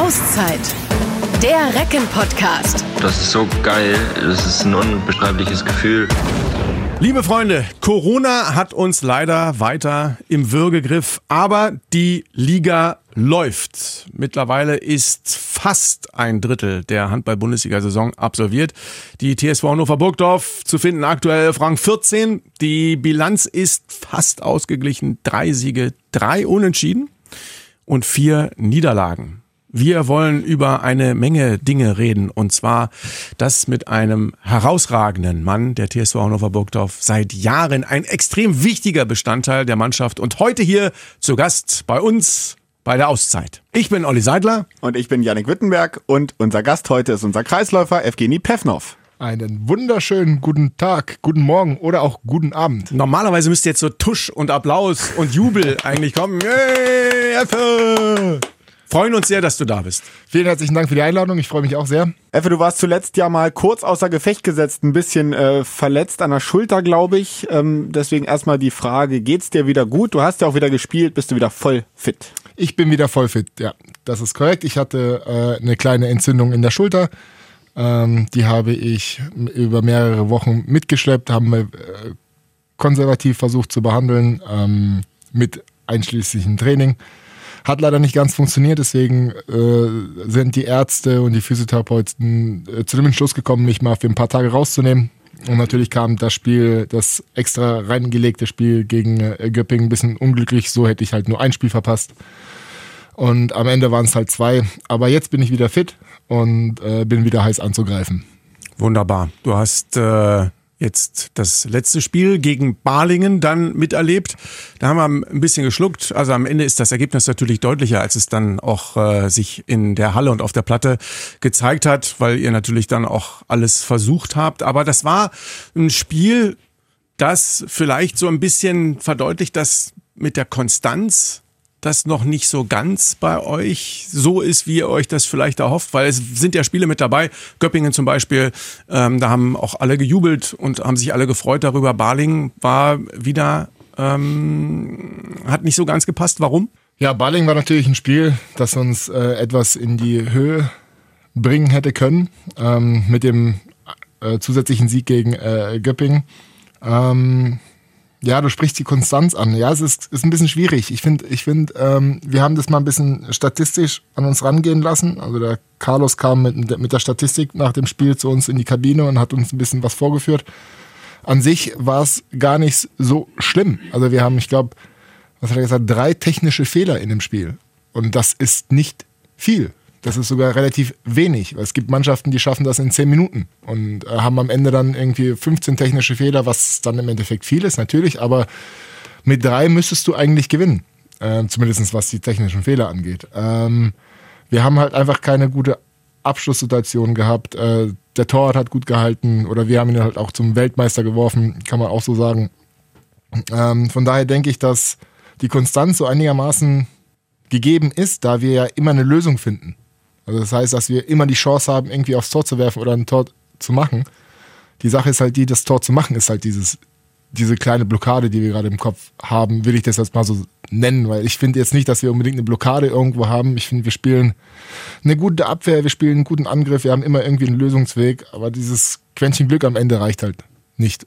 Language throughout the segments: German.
Auszeit. Der Recken-Podcast. Das ist so geil. Das ist ein unbeschreibliches Gefühl. Liebe Freunde, Corona hat uns leider weiter im Würgegriff, aber die Liga läuft. Mittlerweile ist fast ein Drittel der Handball-Bundesliga-Saison absolviert. Die TSV Hannover Burgdorf zu finden aktuell auf Rang 14. Die Bilanz ist fast ausgeglichen. Drei Siege, drei Unentschieden und vier Niederlagen. Wir wollen über eine Menge Dinge reden und zwar das mit einem herausragenden Mann der TSV Hannover Burgdorf seit Jahren ein extrem wichtiger Bestandteil der Mannschaft und heute hier zu Gast bei uns bei der Auszeit. Ich bin Olli Seidler und ich bin Yannick Wittenberg und unser Gast heute ist unser Kreisläufer Evgeny Pevnov. Einen wunderschönen guten Tag, guten Morgen oder auch guten Abend. Normalerweise müsste jetzt so Tusch und Applaus und Jubel eigentlich kommen. Hey, Effe! Freuen uns sehr, dass du da bist. Vielen herzlichen Dank für die Einladung. Ich freue mich auch sehr. Effe, du warst zuletzt ja mal kurz außer Gefecht gesetzt, ein bisschen äh, verletzt an der Schulter, glaube ich. Ähm, deswegen erstmal die Frage, geht's dir wieder gut? Du hast ja auch wieder gespielt, bist du wieder voll fit? Ich bin wieder voll fit, ja. Das ist korrekt. Ich hatte äh, eine kleine Entzündung in der Schulter. Ähm, die habe ich über mehrere Wochen mitgeschleppt, haben wir äh, konservativ versucht zu behandeln, ähm, mit einschließlichem Training. Hat leider nicht ganz funktioniert, deswegen äh, sind die Ärzte und die Physiotherapeuten äh, zu dem Entschluss gekommen, mich mal für ein paar Tage rauszunehmen. Und natürlich kam das Spiel, das extra reingelegte Spiel gegen äh, Göppingen ein bisschen unglücklich. So hätte ich halt nur ein Spiel verpasst. Und am Ende waren es halt zwei. Aber jetzt bin ich wieder fit und äh, bin wieder heiß anzugreifen. Wunderbar. Du hast äh, jetzt das letzte Spiel gegen Balingen dann miterlebt. Da haben wir ein bisschen geschluckt. Also am Ende ist das Ergebnis natürlich deutlicher, als es dann auch äh, sich in der Halle und auf der Platte gezeigt hat, weil ihr natürlich dann auch alles versucht habt. Aber das war ein Spiel, das vielleicht so ein bisschen verdeutlicht, dass mit der Konstanz das noch nicht so ganz bei euch so ist, wie ihr euch das vielleicht erhofft? Weil es sind ja Spiele mit dabei. Göppingen zum Beispiel, ähm, da haben auch alle gejubelt und haben sich alle gefreut darüber. Baling war wieder, ähm, hat nicht so ganz gepasst. Warum? Ja, Baling war natürlich ein Spiel, das uns äh, etwas in die Höhe bringen hätte können. Ähm, mit dem äh, zusätzlichen Sieg gegen äh, Göppingen. Ähm, ja, du sprichst die Konstanz an. Ja, es ist, ist ein bisschen schwierig. Ich finde, ich find, ähm, wir haben das mal ein bisschen statistisch an uns rangehen lassen. Also der Carlos kam mit, mit der Statistik nach dem Spiel zu uns in die Kabine und hat uns ein bisschen was vorgeführt. An sich war es gar nicht so schlimm. Also wir haben, ich glaube, was hat er gesagt, drei technische Fehler in dem Spiel. Und das ist nicht viel. Das ist sogar relativ wenig. Es gibt Mannschaften, die schaffen das in 10 Minuten und äh, haben am Ende dann irgendwie 15 technische Fehler, was dann im Endeffekt viel ist, natürlich. Aber mit drei müsstest du eigentlich gewinnen. Äh, zumindest was die technischen Fehler angeht. Ähm, wir haben halt einfach keine gute Abschlusssituation gehabt. Äh, der Torwart hat gut gehalten oder wir haben ihn halt auch zum Weltmeister geworfen, kann man auch so sagen. Ähm, von daher denke ich, dass die Konstanz so einigermaßen gegeben ist, da wir ja immer eine Lösung finden. Also das heißt, dass wir immer die Chance haben, irgendwie aufs Tor zu werfen oder ein Tor zu machen. Die Sache ist halt die, das Tor zu machen, ist halt dieses, diese kleine Blockade, die wir gerade im Kopf haben, will ich das jetzt mal so nennen, weil ich finde jetzt nicht, dass wir unbedingt eine Blockade irgendwo haben. Ich finde, wir spielen eine gute Abwehr, wir spielen einen guten Angriff, wir haben immer irgendwie einen Lösungsweg, aber dieses Quäntchen Glück am Ende reicht halt nicht.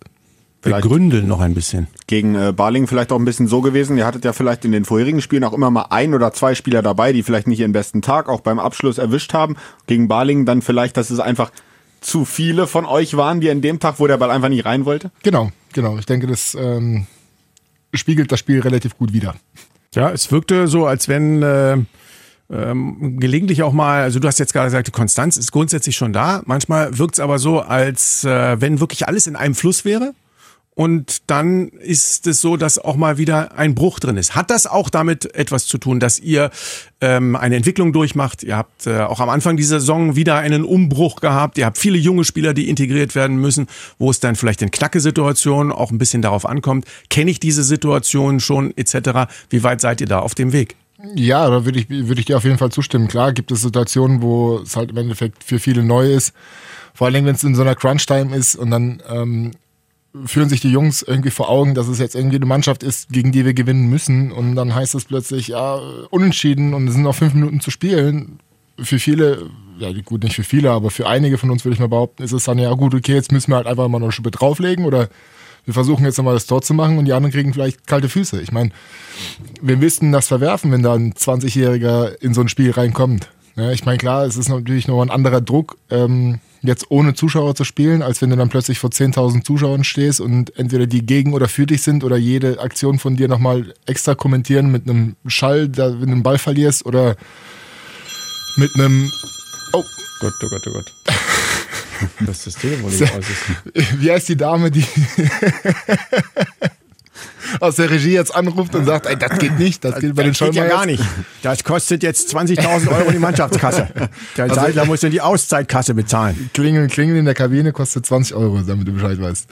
Wir gründeln noch ein bisschen. Gegen äh, Barling vielleicht auch ein bisschen so gewesen. Ihr hattet ja vielleicht in den vorherigen Spielen auch immer mal ein oder zwei Spieler dabei, die vielleicht nicht ihren besten Tag auch beim Abschluss erwischt haben. Gegen Barling dann vielleicht, dass es einfach zu viele von euch waren, die an dem Tag, wo der Ball einfach nicht rein wollte? Genau, genau. Ich denke, das ähm, spiegelt das Spiel relativ gut wider. Ja, es wirkte so, als wenn äh, ähm, gelegentlich auch mal, also du hast jetzt gerade gesagt, die Konstanz ist grundsätzlich schon da. Manchmal wirkt es aber so, als äh, wenn wirklich alles in einem Fluss wäre und dann ist es so, dass auch mal wieder ein Bruch drin ist. Hat das auch damit etwas zu tun, dass ihr ähm, eine Entwicklung durchmacht? Ihr habt äh, auch am Anfang dieser Saison wieder einen Umbruch gehabt. Ihr habt viele junge Spieler, die integriert werden müssen, wo es dann vielleicht in Knacke-Situationen auch ein bisschen darauf ankommt. Kenne ich diese Situation schon etc.? Wie weit seid ihr da auf dem Weg? Ja, da würde ich, würde ich dir auf jeden Fall zustimmen. Klar gibt es Situationen, wo es halt im Endeffekt für viele neu ist. Vor allem, wenn es in so einer Crunch-Time ist und dann ähm, führen sich die Jungs irgendwie vor Augen, dass es jetzt irgendwie eine Mannschaft ist, gegen die wir gewinnen müssen. Und dann heißt es plötzlich, ja, unentschieden und es sind noch fünf Minuten zu spielen. für viele, ja gut, nicht für viele, aber für einige von uns würde ich mal behaupten, ist es dann ja gut, okay, jetzt müssen wir halt einfach mal noch eine Schippe drauflegen oder wir versuchen jetzt nochmal das Tor zu machen und die anderen kriegen vielleicht kalte Füße. Ich meine, wir müssten das verwerfen, wenn da ein 20-Jähriger in so ein Spiel reinkommt. Ja, ich meine, klar, es ist natürlich noch ein anderer Druck, ähm, jetzt ohne Zuschauer zu spielen, als wenn du dann plötzlich vor 10.000 Zuschauern stehst und entweder die gegen oder für dich sind oder jede Aktion von dir nochmal extra kommentieren mit einem Schall, da, wenn du einen Ball verlierst oder mit einem. Oh. Gott, oh Gott, oh Gott. Das Telefon nicht aus ist. Wie heißt die Dame, die aus der Regie jetzt anruft und sagt, ey, das geht nicht, das geht bei den Das geht ja gar nicht. Das kostet jetzt 20.000 Euro die Mannschaftskasse. Der Also- Seidler muss ja die Auszeit-Kasse bezahlen. Klingeln, klingeln in der Kabine kostet 20 Euro, damit du Bescheid weißt.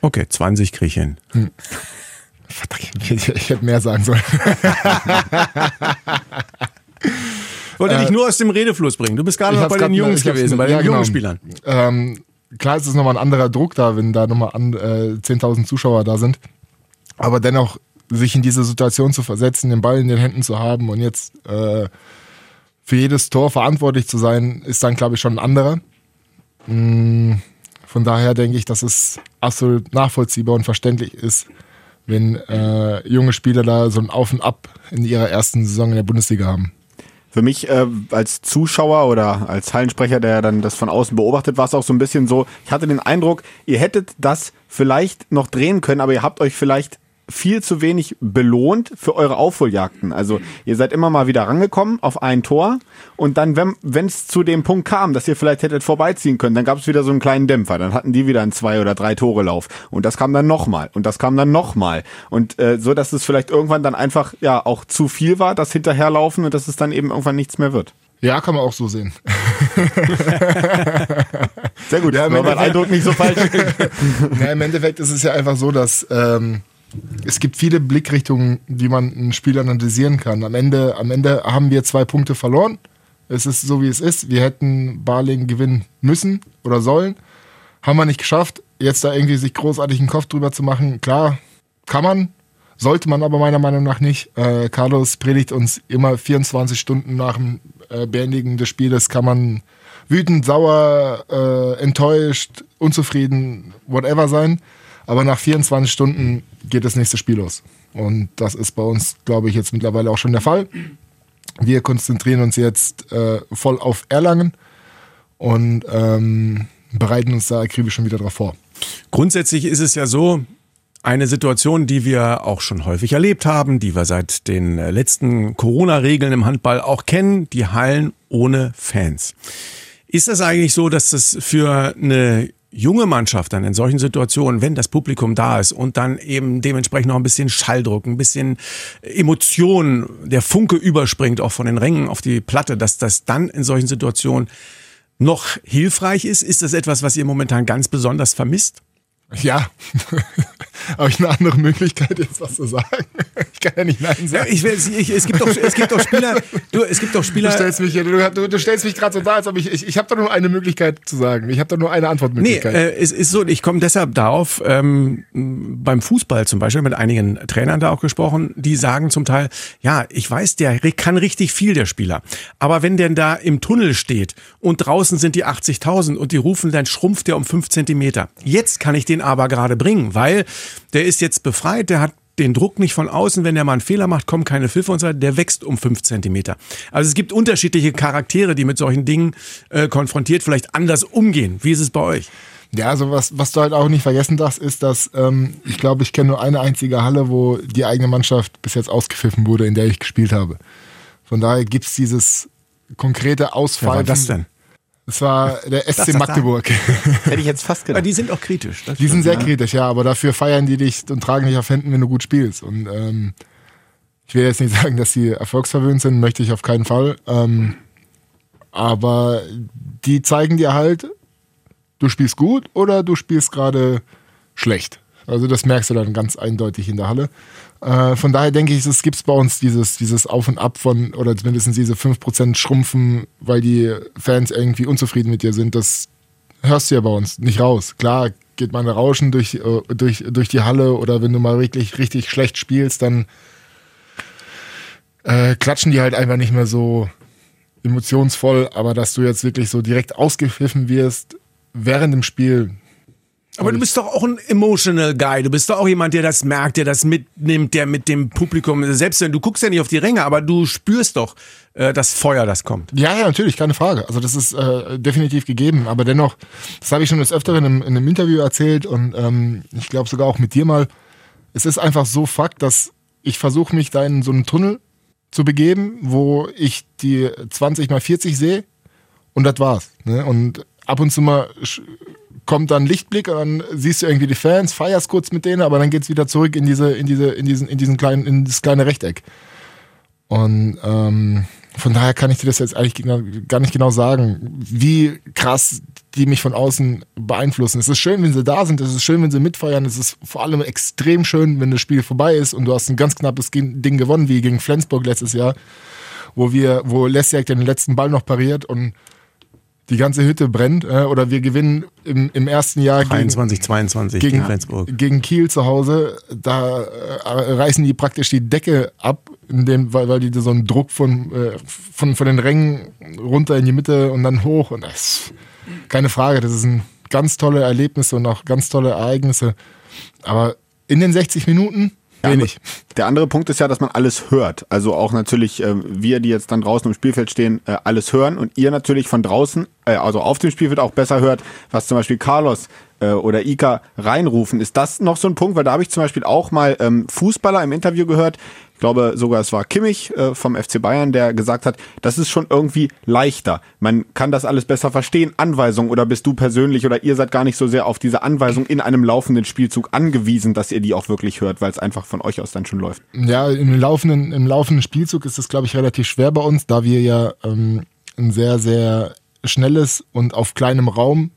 Okay, 20 krieg ich hin. Verdammt, ich, ich hätte mehr sagen sollen. Wollte dich nur aus dem Redefluss bringen. Du bist gerade noch bei den Jungs gewesen, bei den ja, genau. jungen Spielern. Ähm, klar ist es nochmal ein anderer Druck da, wenn da nochmal an, äh, 10.000 Zuschauer da sind. Aber dennoch, sich in diese Situation zu versetzen, den Ball in den Händen zu haben und jetzt äh, für jedes Tor verantwortlich zu sein, ist dann, glaube ich, schon ein anderer. Mm, Von daher denke ich, dass es absolut nachvollziehbar und verständlich ist, wenn äh, junge Spieler da so ein Auf und Ab in ihrer ersten Saison in der Bundesliga haben. Für mich äh, als Zuschauer oder als Hallensprecher, der dann das von außen beobachtet, war es auch so ein bisschen so, ich hatte den Eindruck, ihr hättet das vielleicht noch drehen können, aber ihr habt euch vielleicht viel zu wenig belohnt für eure Aufholjagden. Also ihr seid immer mal wieder rangekommen auf ein Tor und dann, wenn es zu dem Punkt kam, dass ihr vielleicht hättet vorbeiziehen können, dann gab es wieder so einen kleinen Dämpfer. Dann hatten die wieder einen zwei oder drei Tore Lauf und das kam dann nochmal und das kam dann nochmal und äh, so, dass es vielleicht irgendwann dann einfach ja auch zu viel war, das Hinterherlaufen und dass es dann eben irgendwann nichts mehr wird. Ja, kann man auch so sehen. Sehr gut, Ja, war mein Eindruck nicht so falsch. Ja, Im Endeffekt ist es ja einfach so, dass ähm, es gibt viele Blickrichtungen, wie man ein Spiel analysieren kann. Am Ende, am Ende haben wir zwei Punkte verloren. Es ist so, wie es ist. Wir hätten Barling gewinnen müssen oder sollen. Haben wir nicht geschafft. Jetzt da irgendwie sich großartig einen Kopf drüber zu machen, klar, kann man. Sollte man aber meiner Meinung nach nicht. Äh, Carlos predigt uns immer 24 Stunden nach dem äh, Beendigen des Spieles, kann man wütend, sauer, äh, enttäuscht, unzufrieden, whatever sein. Aber nach 24 Stunden geht das nächste Spiel los. Und das ist bei uns, glaube ich, jetzt mittlerweile auch schon der Fall. Wir konzentrieren uns jetzt äh, voll auf Erlangen und ähm, bereiten uns da akribisch schon wieder drauf vor. Grundsätzlich ist es ja so, eine Situation, die wir auch schon häufig erlebt haben, die wir seit den äh, letzten Corona-Regeln im Handball auch kennen, die Hallen ohne Fans. Ist das eigentlich so, dass das für eine junge Mannschaft dann in solchen Situationen, wenn das Publikum da ist und dann eben dementsprechend noch ein bisschen Schalldruck, ein bisschen Emotion, der Funke überspringt auch von den Rängen auf die Platte, dass das dann in solchen Situationen noch hilfreich ist? Ist das etwas, was ihr momentan ganz besonders vermisst? Ja, habe ich eine andere Möglichkeit, jetzt was zu sagen? Ich kann ja nicht Nein sagen. ich, will- ich, es gibt doch, es gibt doch Spieler, du, es gibt doch Du Spieler. stellst mich, du, du, du stellst mich gerade so da, als ob ich, ich, ich habe doch nur eine Möglichkeit zu sagen. Ich habe doch nur eine Nee, Antwortmöglichkeit. äh, es ist so, ich komme deshalb darauf, ähm, beim Fußball zum Beispiel, mit einigen Trainern da auch gesprochen, die sagen zum Teil, ja, ich weiß, der kann richtig viel, der Spieler. Aber wenn der da im Tunnel steht und draußen sind die 80.000 und die rufen, dann schrumpft der um 5 Zentimeter. Jetzt kann ich den aber gerade bringen, weil der ist jetzt befreit, der hat den Druck nicht von außen, wenn der mal einen Fehler macht, kommen keine Pfiffe und so weiter, der wächst um 5 Zentimeter. Also es gibt unterschiedliche Charaktere, die mit solchen Dingen äh, konfrontiert vielleicht anders umgehen. Wie ist es bei euch? Ja, also was, was du halt auch nicht vergessen darfst, ist, dass ähm, ich glaube, ich kenne nur eine einzige Halle, wo die eigene Mannschaft bis jetzt ausgepfiffen wurde, in der ich gespielt habe. Von daher gibt's dieses konkrete Auspfeifen. war das denn? Das war der SC das Magdeburg. Hätte ich jetzt fast Ja, gedacht. die sind auch kritisch. Das Die sind sehr kritisch, ja, aber dafür feiern die dich und tragen dich auf Händen, wenn du gut spielst. Und ähm, ich will jetzt nicht sagen, dass sie erfolgsverwöhnt sind, möchte ich auf keinen Fall. Ähm, aber die zeigen dir halt, du spielst gut oder du spielst gerade schlecht. Also das merkst du dann ganz eindeutig in der Halle. Äh, von daher denke ich, es gibt bei uns dieses, dieses Auf und Ab von, oder zumindest diese 5% Schrumpfen, weil die Fans irgendwie unzufrieden mit dir sind. Das hörst du ja bei uns nicht raus. Klar geht mal ein Rauschen durch, äh, durch, durch die Halle oder wenn du mal wirklich richtig schlecht spielst, dann äh, klatschen die halt einfach nicht mehr so emotionsvoll, aber dass du jetzt wirklich so direkt ausgepfiffen wirst während dem Spiel. Aber du bist doch auch ein emotional Guy. Du bist doch auch jemand, der das merkt, der das mitnimmt, der mit dem Publikum, selbst wenn du guckst ja nicht auf die Ränge, aber du spürst doch äh, das Feuer, das kommt. Ja, ja, natürlich, keine Frage. Also das ist äh, definitiv gegeben. Aber dennoch, das habe ich schon des Öfteren in, in einem Interview erzählt und ähm, ich glaube sogar auch mit dir mal. Es ist einfach so Fakt, dass ich versuche mich da in so einen Tunnel zu begeben, wo ich die 20 mal 40 sehe und das war's. Ne? Und ab und zu mal kommt dann Lichtblick und dann siehst du irgendwie die Fans, feierst kurz mit denen, aber dann geht's wieder zurück in diese, in diese, in diesen, in diesen kleinen, in das kleine Rechteck. Und ähm, von daher kann ich dir das jetzt eigentlich gar nicht genau sagen, wie krass die mich von außen beeinflussen. Es ist schön, wenn sie da sind, es ist schön, wenn sie mitfeiern, es ist vor allem extrem schön, wenn das Spiel vorbei ist und du hast ein ganz knappes Ding gewonnen, wie gegen Flensburg letztes Jahr, wo wir, wo Lessiak den letzten Ball noch pariert und die ganze Hütte brennt äh, oder wir gewinnen im, im ersten Jahr 23, gegen, 22 gegen, gegen Flensburg. Gegen Kiel zu Hause, da äh, reißen die praktisch die Decke ab, in dem, weil, weil die so einen Druck von, äh, von, von den Rängen runter in die Mitte und dann hoch und das keine Frage, das sind ganz tolle Erlebnisse und auch ganz tolle Ereignisse. Aber in den 60 Minuten Wenig. Der andere Punkt ist ja, dass man alles hört. Also auch natürlich äh, wir, die jetzt dann draußen im Spielfeld stehen, äh, alles hören und ihr natürlich von draußen, äh, also auf dem Spielfeld auch besser hört, was zum Beispiel Carlos äh, oder Ika reinrufen. Ist das noch so ein Punkt? Weil da habe ich zum Beispiel auch mal ähm, Fußballer im Interview gehört, ich glaube sogar es war Kimmich äh, vom FC Bayern, der gesagt hat, das ist schon irgendwie leichter. Man kann das alles besser verstehen. Anweisung oder bist du persönlich oder ihr seid gar nicht so sehr auf diese Anweisung in einem laufenden Spielzug angewiesen, dass ihr die auch wirklich hört, weil es einfach von euch aus dann schon läuft. Ja, im laufenden, im laufenden Spielzug ist es, glaube ich, relativ schwer bei uns, da wir ja ähm, ein sehr, sehr schnelles und auf kleinem Raum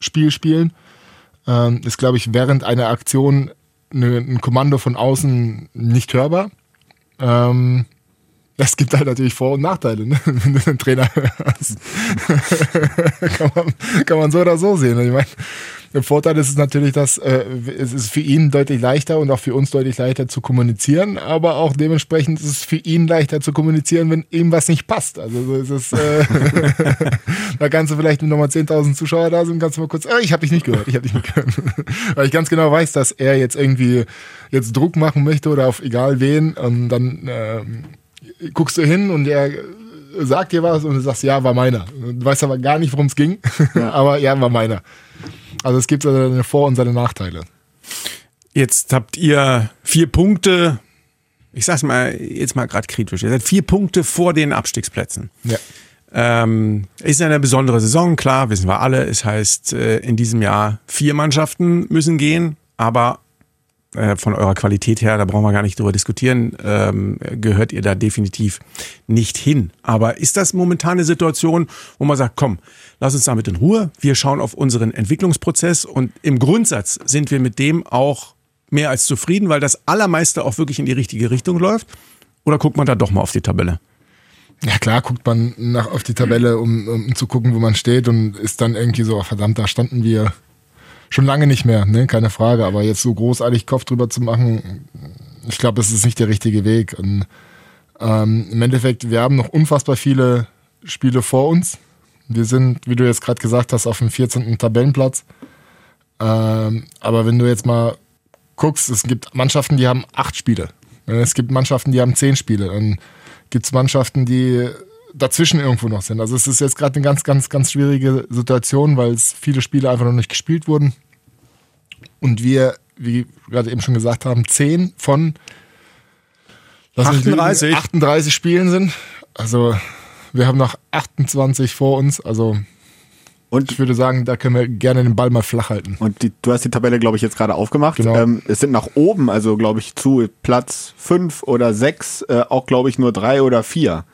Spiel spielen. Ähm, ist, glaube ich, während einer Aktion eine, ein Kommando von außen nicht hörbar. Ähm, das gibt halt natürlich Vor- und Nachteile, ne? wenn du einen Trainer hast. kann, man, kann man so oder so sehen. Ich meine, der Vorteil ist es natürlich, dass äh, es ist für ihn deutlich leichter und auch für uns deutlich leichter zu kommunizieren, aber auch dementsprechend ist es für ihn leichter zu kommunizieren, wenn ihm was nicht passt. Also so ist es, äh, da kannst du vielleicht mit nochmal 10.000 Zuschauer da sind, kannst du mal kurz, äh, ich habe dich nicht gehört, ich habe dich nicht gehört. Weil ich ganz genau weiß, dass er jetzt irgendwie jetzt Druck machen möchte oder auf egal wen und dann äh, guckst du hin und er sagt dir was und du sagst, ja, war meiner. Du weißt aber gar nicht, worum es ging, ja. aber ja, war meiner. Also es gibt seine Vor- und seine Nachteile. Jetzt habt ihr vier Punkte, ich sag's mal jetzt mal gerade kritisch, ihr seid vier Punkte vor den Abstiegsplätzen. Ja. Ähm, ist eine besondere Saison, klar, wissen wir alle. Es heißt, äh, in diesem Jahr vier Mannschaften müssen gehen, aber äh, von eurer Qualität her, da brauchen wir gar nicht drüber diskutieren, ähm, gehört ihr da definitiv nicht hin. Aber ist das momentan eine Situation, wo man sagt, komm, lass uns damit in Ruhe. Wir schauen auf unseren Entwicklungsprozess und im Grundsatz sind wir mit dem auch mehr als zufrieden, weil das Allermeiste auch wirklich in die richtige Richtung läuft. Oder guckt man da doch mal auf die Tabelle? Ja klar, guckt man nach auf die Tabelle, um, um zu gucken, wo man steht und ist dann irgendwie so, verdammt, da standen wir schon lange nicht mehr, ne? keine Frage. Aber jetzt so großartig Kopf drüber zu machen, ich glaube, das ist nicht der richtige Weg. Und ähm, im Endeffekt, wir haben noch unfassbar viele Spiele vor uns. Wir sind, wie du jetzt gerade gesagt hast, auf dem 14. Tabellenplatz. Ähm, aber wenn du jetzt mal guckst, es gibt Mannschaften, die haben acht Spiele. Es gibt Mannschaften, die haben zehn Spiele. Dann gibt es Mannschaften, die dazwischen irgendwo noch sind. Also es ist jetzt gerade eine ganz, ganz, ganz schwierige Situation, weil es viele Spiele einfach noch nicht gespielt wurden. Und wir, wie gerade eben schon gesagt haben, zehn von 38. Lügen, 38 Spielen sind. Also wir haben noch 28 vor uns. Also und ich würde sagen, da können wir gerne den Ball mal flach halten. Und die, du hast die Tabelle, glaube ich, jetzt gerade aufgemacht. Genau. Ähm, es sind nach oben, also glaube ich, zu Platz 5 oder 6, äh, auch glaube ich nur drei oder vier.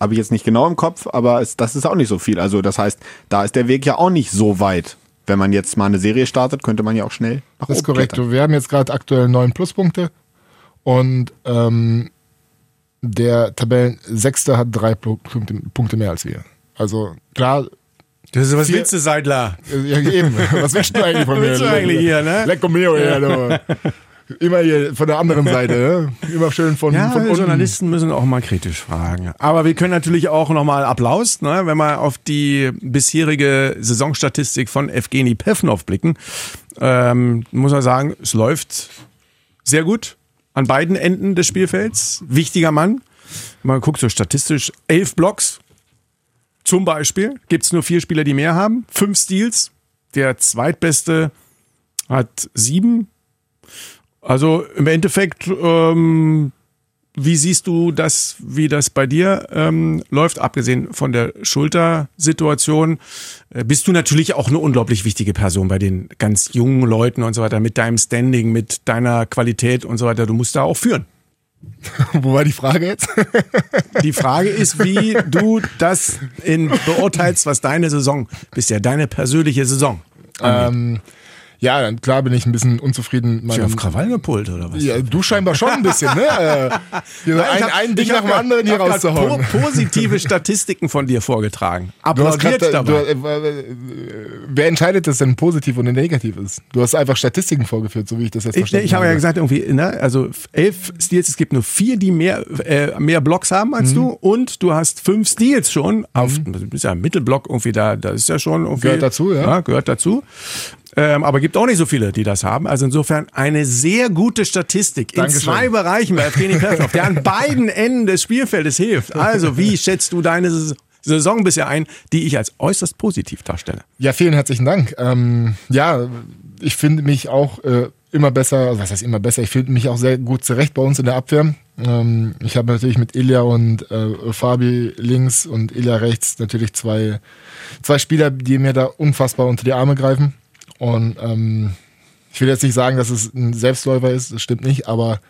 Habe ich jetzt nicht genau im Kopf, aber es, das ist auch nicht so viel. Also das heißt, da ist der Weg ja auch nicht so weit. Wenn man jetzt mal eine Serie startet, könnte man ja auch schnell nach das ist korrekt. Klettern. Wir haben jetzt gerade aktuell neun Pluspunkte und ähm, der Tabellensechste hat drei Punkte, Punkte mehr als wir. Also klar, das ist, was willst du, Seidler? Ja, eben. Was willst du eigentlich von mir? Was willst du eigentlich hier, ne? Lecco mio, ja, du. Immer hier von der anderen Seite, ne? immer schön von, Ja, von. Journalisten müssen auch mal kritisch fragen. Aber wir können natürlich auch nochmal Applaus, ne, wenn wir auf die bisherige Saisonstatistik von Evgeny Pevnov blicken. Ähm, muss man sagen, es läuft sehr gut an beiden Enden des Spielfelds. Wichtiger Mann. Man guckt so statistisch, elf Blocks zum Beispiel. Gibt es nur vier Spieler, die mehr haben. Fünf Steals. Der zweitbeste hat sieben. Also im Endeffekt, ähm, wie siehst du das, wie das bei dir ähm, läuft, abgesehen von der Schultersituation? Äh, bist du natürlich auch eine unglaublich wichtige Person bei den ganz jungen Leuten und so weiter, mit deinem Standing, mit deiner Qualität und so weiter. Du musst da auch führen. Wo war die Frage jetzt? Die Frage ist, wie du das in, beurteilst, was deine Saison bisher, deine persönliche Saison. ähm, ja, dann klar bin ich ein bisschen unzufrieden. Ist ja auf meinem- Krawall gepult oder was? Ja, du scheinbar schon ein bisschen, ne? Äh, ich ein, hab- ein Ding ich nach dem anderen hier rauszuhauen. Po positive Statistiken von dir vorgetragen. Du hast Applaudiert grad, du, dabei. äh, äh, wer entscheidet, dass denn positiv und negativ ist? Du hast einfach Statistiken vorgeführt, so wie ich das jetzt Ich, verstanden ich habe ja habe. gesagt, irgendwie, ne, also elf Steals, es gibt nur vier, die mehr, äh, mehr Blocks haben Mhm. als du und du hast fünf Steals schon auf, du bist ja im Mittelblock irgendwie da, das ist ja schon irgendwie. Gehört dazu, ja. gehört dazu. Ähm, aber gibt auch nicht so viele, die das haben. Also insofern eine sehr gute Statistik in Dankeschön. zwei Bereichen bei Evgeny Pevnov, der an beiden Enden des Spielfeldes hilft. Also wie schätzt du deine Saison- bisher ein, die ich als äußerst positiv darstelle? Ja, vielen herzlichen Dank. Ähm, ja, ich finde mich auch äh, immer besser, also was heißt immer besser, ich finde mich auch sehr gut zurecht bei uns in der Abwehr. Ähm, ich habe natürlich mit Ilya und äh, Fabi links und Ilya rechts natürlich zwei, zwei Spieler, die mir da unfassbar unter die Arme greifen. Und ähm, ich will jetzt nicht sagen, dass es ein Selbstläufer ist, das stimmt nicht, aber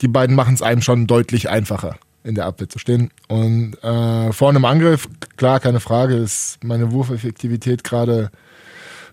die beiden machen es einem schon deutlich einfacher, in der Abwehr zu stehen. Und äh, vorne im Angriff, klar, keine Frage, ist meine Wurfeffektivität gerade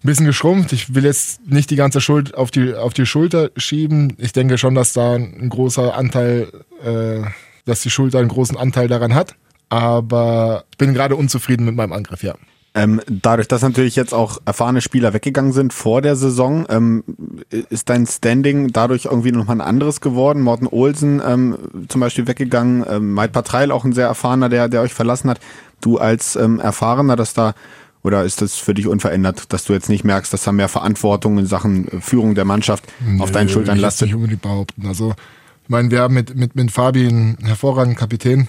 ein bisschen geschrumpft. Ich will jetzt nicht die ganze Schuld auf die, auf die Schulter schieben. Ich denke schon, dass da ein großer Anteil, äh, dass die Schulter einen großen Anteil daran hat. Aber ich bin gerade unzufrieden mit meinem Angriff, ja. Ähm, dadurch, dass natürlich jetzt auch erfahrene Spieler weggegangen sind vor der Saison, ähm, ist dein Standing dadurch irgendwie nochmal ein anderes geworden? Morten Olsen ähm, zum Beispiel weggegangen, ähm, Maid Patreil auch ein sehr erfahrener, der, der euch verlassen hat. Du als ähm, Erfahrener, dass da, oder ist das für dich unverändert, dass du jetzt nicht merkst, dass da mehr Verantwortung in Sachen äh, Führung der Mannschaft auf deinen Schultern will ich lastet? nicht unbedingt behaupten. Also, ich meine, wir haben mit, mit, mit Fabi einen hervorragenden Kapitän,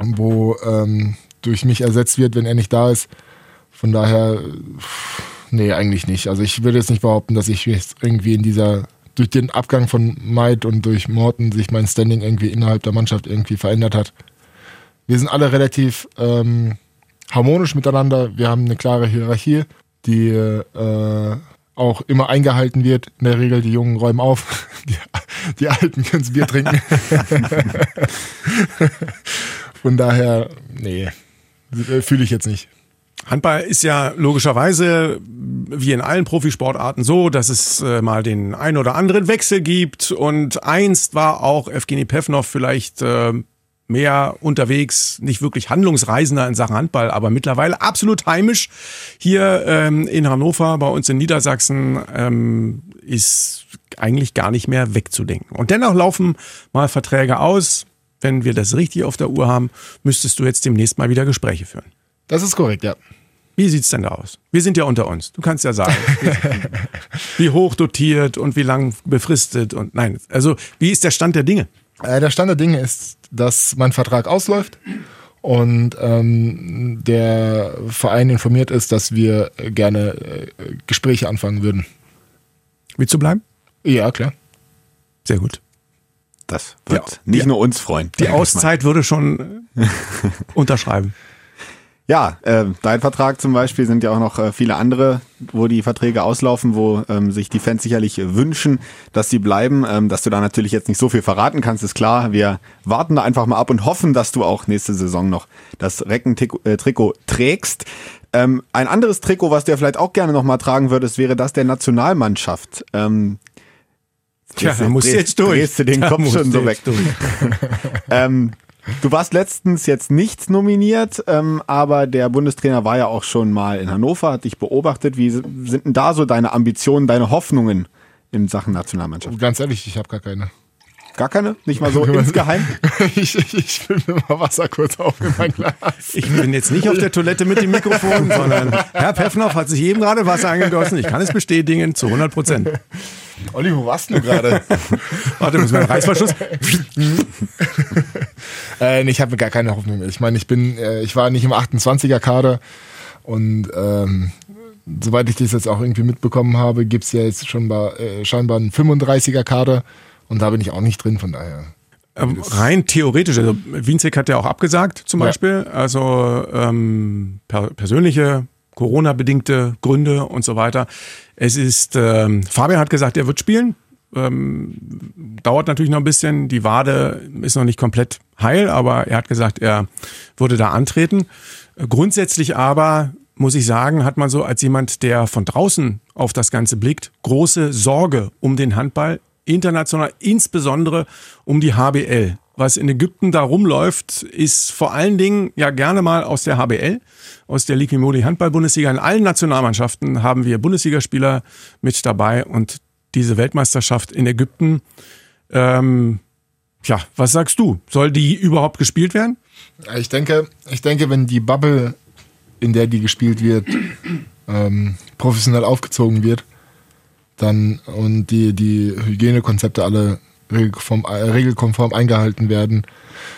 wo ähm, durch mich ersetzt wird, wenn er nicht da ist. Von daher, nee, eigentlich nicht. Also ich würde jetzt nicht behaupten, dass ich jetzt irgendwie in dieser, durch den Abgang von Maid und durch Morten sich mein Standing irgendwie innerhalb der Mannschaft irgendwie verändert hat. Wir sind alle relativ ähm, harmonisch miteinander. Wir haben eine klare Hierarchie, die äh, auch immer eingehalten wird. In der Regel, die Jungen räumen auf, die, die Alten können Bier trinken. Von daher, nee, fühle ich jetzt nicht. Handball ist ja logischerweise wie in allen Profisportarten so, dass es äh, mal den ein oder anderen Wechsel gibt. Und einst war auch Evgeny Pevnov vielleicht äh, mehr unterwegs, nicht wirklich Handlungsreisender in Sachen Handball, aber mittlerweile absolut heimisch. Hier ähm, in Hannover, bei uns in Niedersachsen, ähm, ist eigentlich gar nicht mehr wegzudenken. Und dennoch laufen mal Verträge aus. Wenn wir das richtig auf der Uhr haben, müsstest du jetzt demnächst mal wieder Gespräche führen. Das ist korrekt, ja. Wie sieht's denn da aus? Wir sind ja unter uns. Du kannst ja sagen, wie hoch dotiert und wie lang befristet und nein. Also, wie ist der Stand der Dinge? Äh, der Stand der Dinge ist, dass mein Vertrag ausläuft und ähm, der Verein informiert ist, dass wir gerne äh, Gespräche anfangen würden. Willst du bleiben? Ja, klar. Sehr gut. Das wird Ja. nicht Ja. nur uns freuen. Die mal. Auszeit würde schon äh, unterschreiben. Ja, äh, dein Vertrag zum Beispiel sind ja auch noch äh, viele andere, wo die Verträge auslaufen, wo ähm, sich die Fans sicherlich äh, wünschen, dass sie bleiben. Ähm, dass du da natürlich jetzt nicht so viel verraten kannst, ist klar. Wir warten da einfach mal ab und hoffen, dass du auch nächste Saison noch das Recken-Trikot trägst. Ähm, ein anderes Trikot, was du ja vielleicht auch gerne noch mal tragen würdest, wäre das der Nationalmannschaft. Ähm, Tja, da du- musst jetzt durch. Drehst du den Da Kopf schon so weg. Ähm, du warst letztens jetzt nicht nominiert, ähm, aber der Bundestrainer war ja auch schon mal in Hannover, hat dich beobachtet. Wie sind denn da so deine Ambitionen, deine Hoffnungen in Sachen Nationalmannschaft? Ganz ehrlich, ich habe gar keine. Gar keine? Nicht mal so insgeheim? ich, ich, ich fülle mir mal Wasser kurz auf in mein Glas. Ich bin jetzt nicht auf der Toilette mit dem Mikrofon, sondern Herr Peffnoff hat sich eben gerade Wasser angegossen. Ich kann es bestätigen zu 100 Prozent. Olli, wo warst du gerade? Warte, muss mein Reißverschluss. äh, nee, ich habe gar keine Hoffnung mehr. Ich meine, ich bin, äh, ich war nicht im 28er Kader und ähm, soweit ich das jetzt auch irgendwie mitbekommen habe, gibt es ja jetzt schon mal, äh, scheinbar einen 35er Kader und da bin ich auch nicht drin, von daher. Ähm, rein theoretisch, also Winzek hat ja auch abgesagt zum ja. Beispiel, also ähm, per persönliche Corona-bedingte Gründe und so weiter. Es ist, ähm, Fabian hat gesagt, er wird spielen. Ähm, dauert natürlich noch ein bisschen. Die Wade ist noch nicht komplett heil, aber er hat gesagt, er würde da antreten. Grundsätzlich aber muss ich sagen, hat man so als jemand, der von draußen auf das Ganze blickt, große Sorge um den Handball, international, insbesondere um die HBL. Was in Ägypten da rumläuft, ist vor allen Dingen ja gerne mal aus der HBL, aus der Likimoli Handball-Bundesliga. In allen Nationalmannschaften haben wir Bundesligaspieler mit dabei und diese Weltmeisterschaft in Ägypten, ähm, ja, was sagst du? Soll die überhaupt gespielt werden? Ich denke, ich denke, wenn die Bubble, in der die gespielt wird, ähm, professionell aufgezogen wird, dann und die, die Hygienekonzepte alle regelkonform, äh, regelkonform eingehalten werden,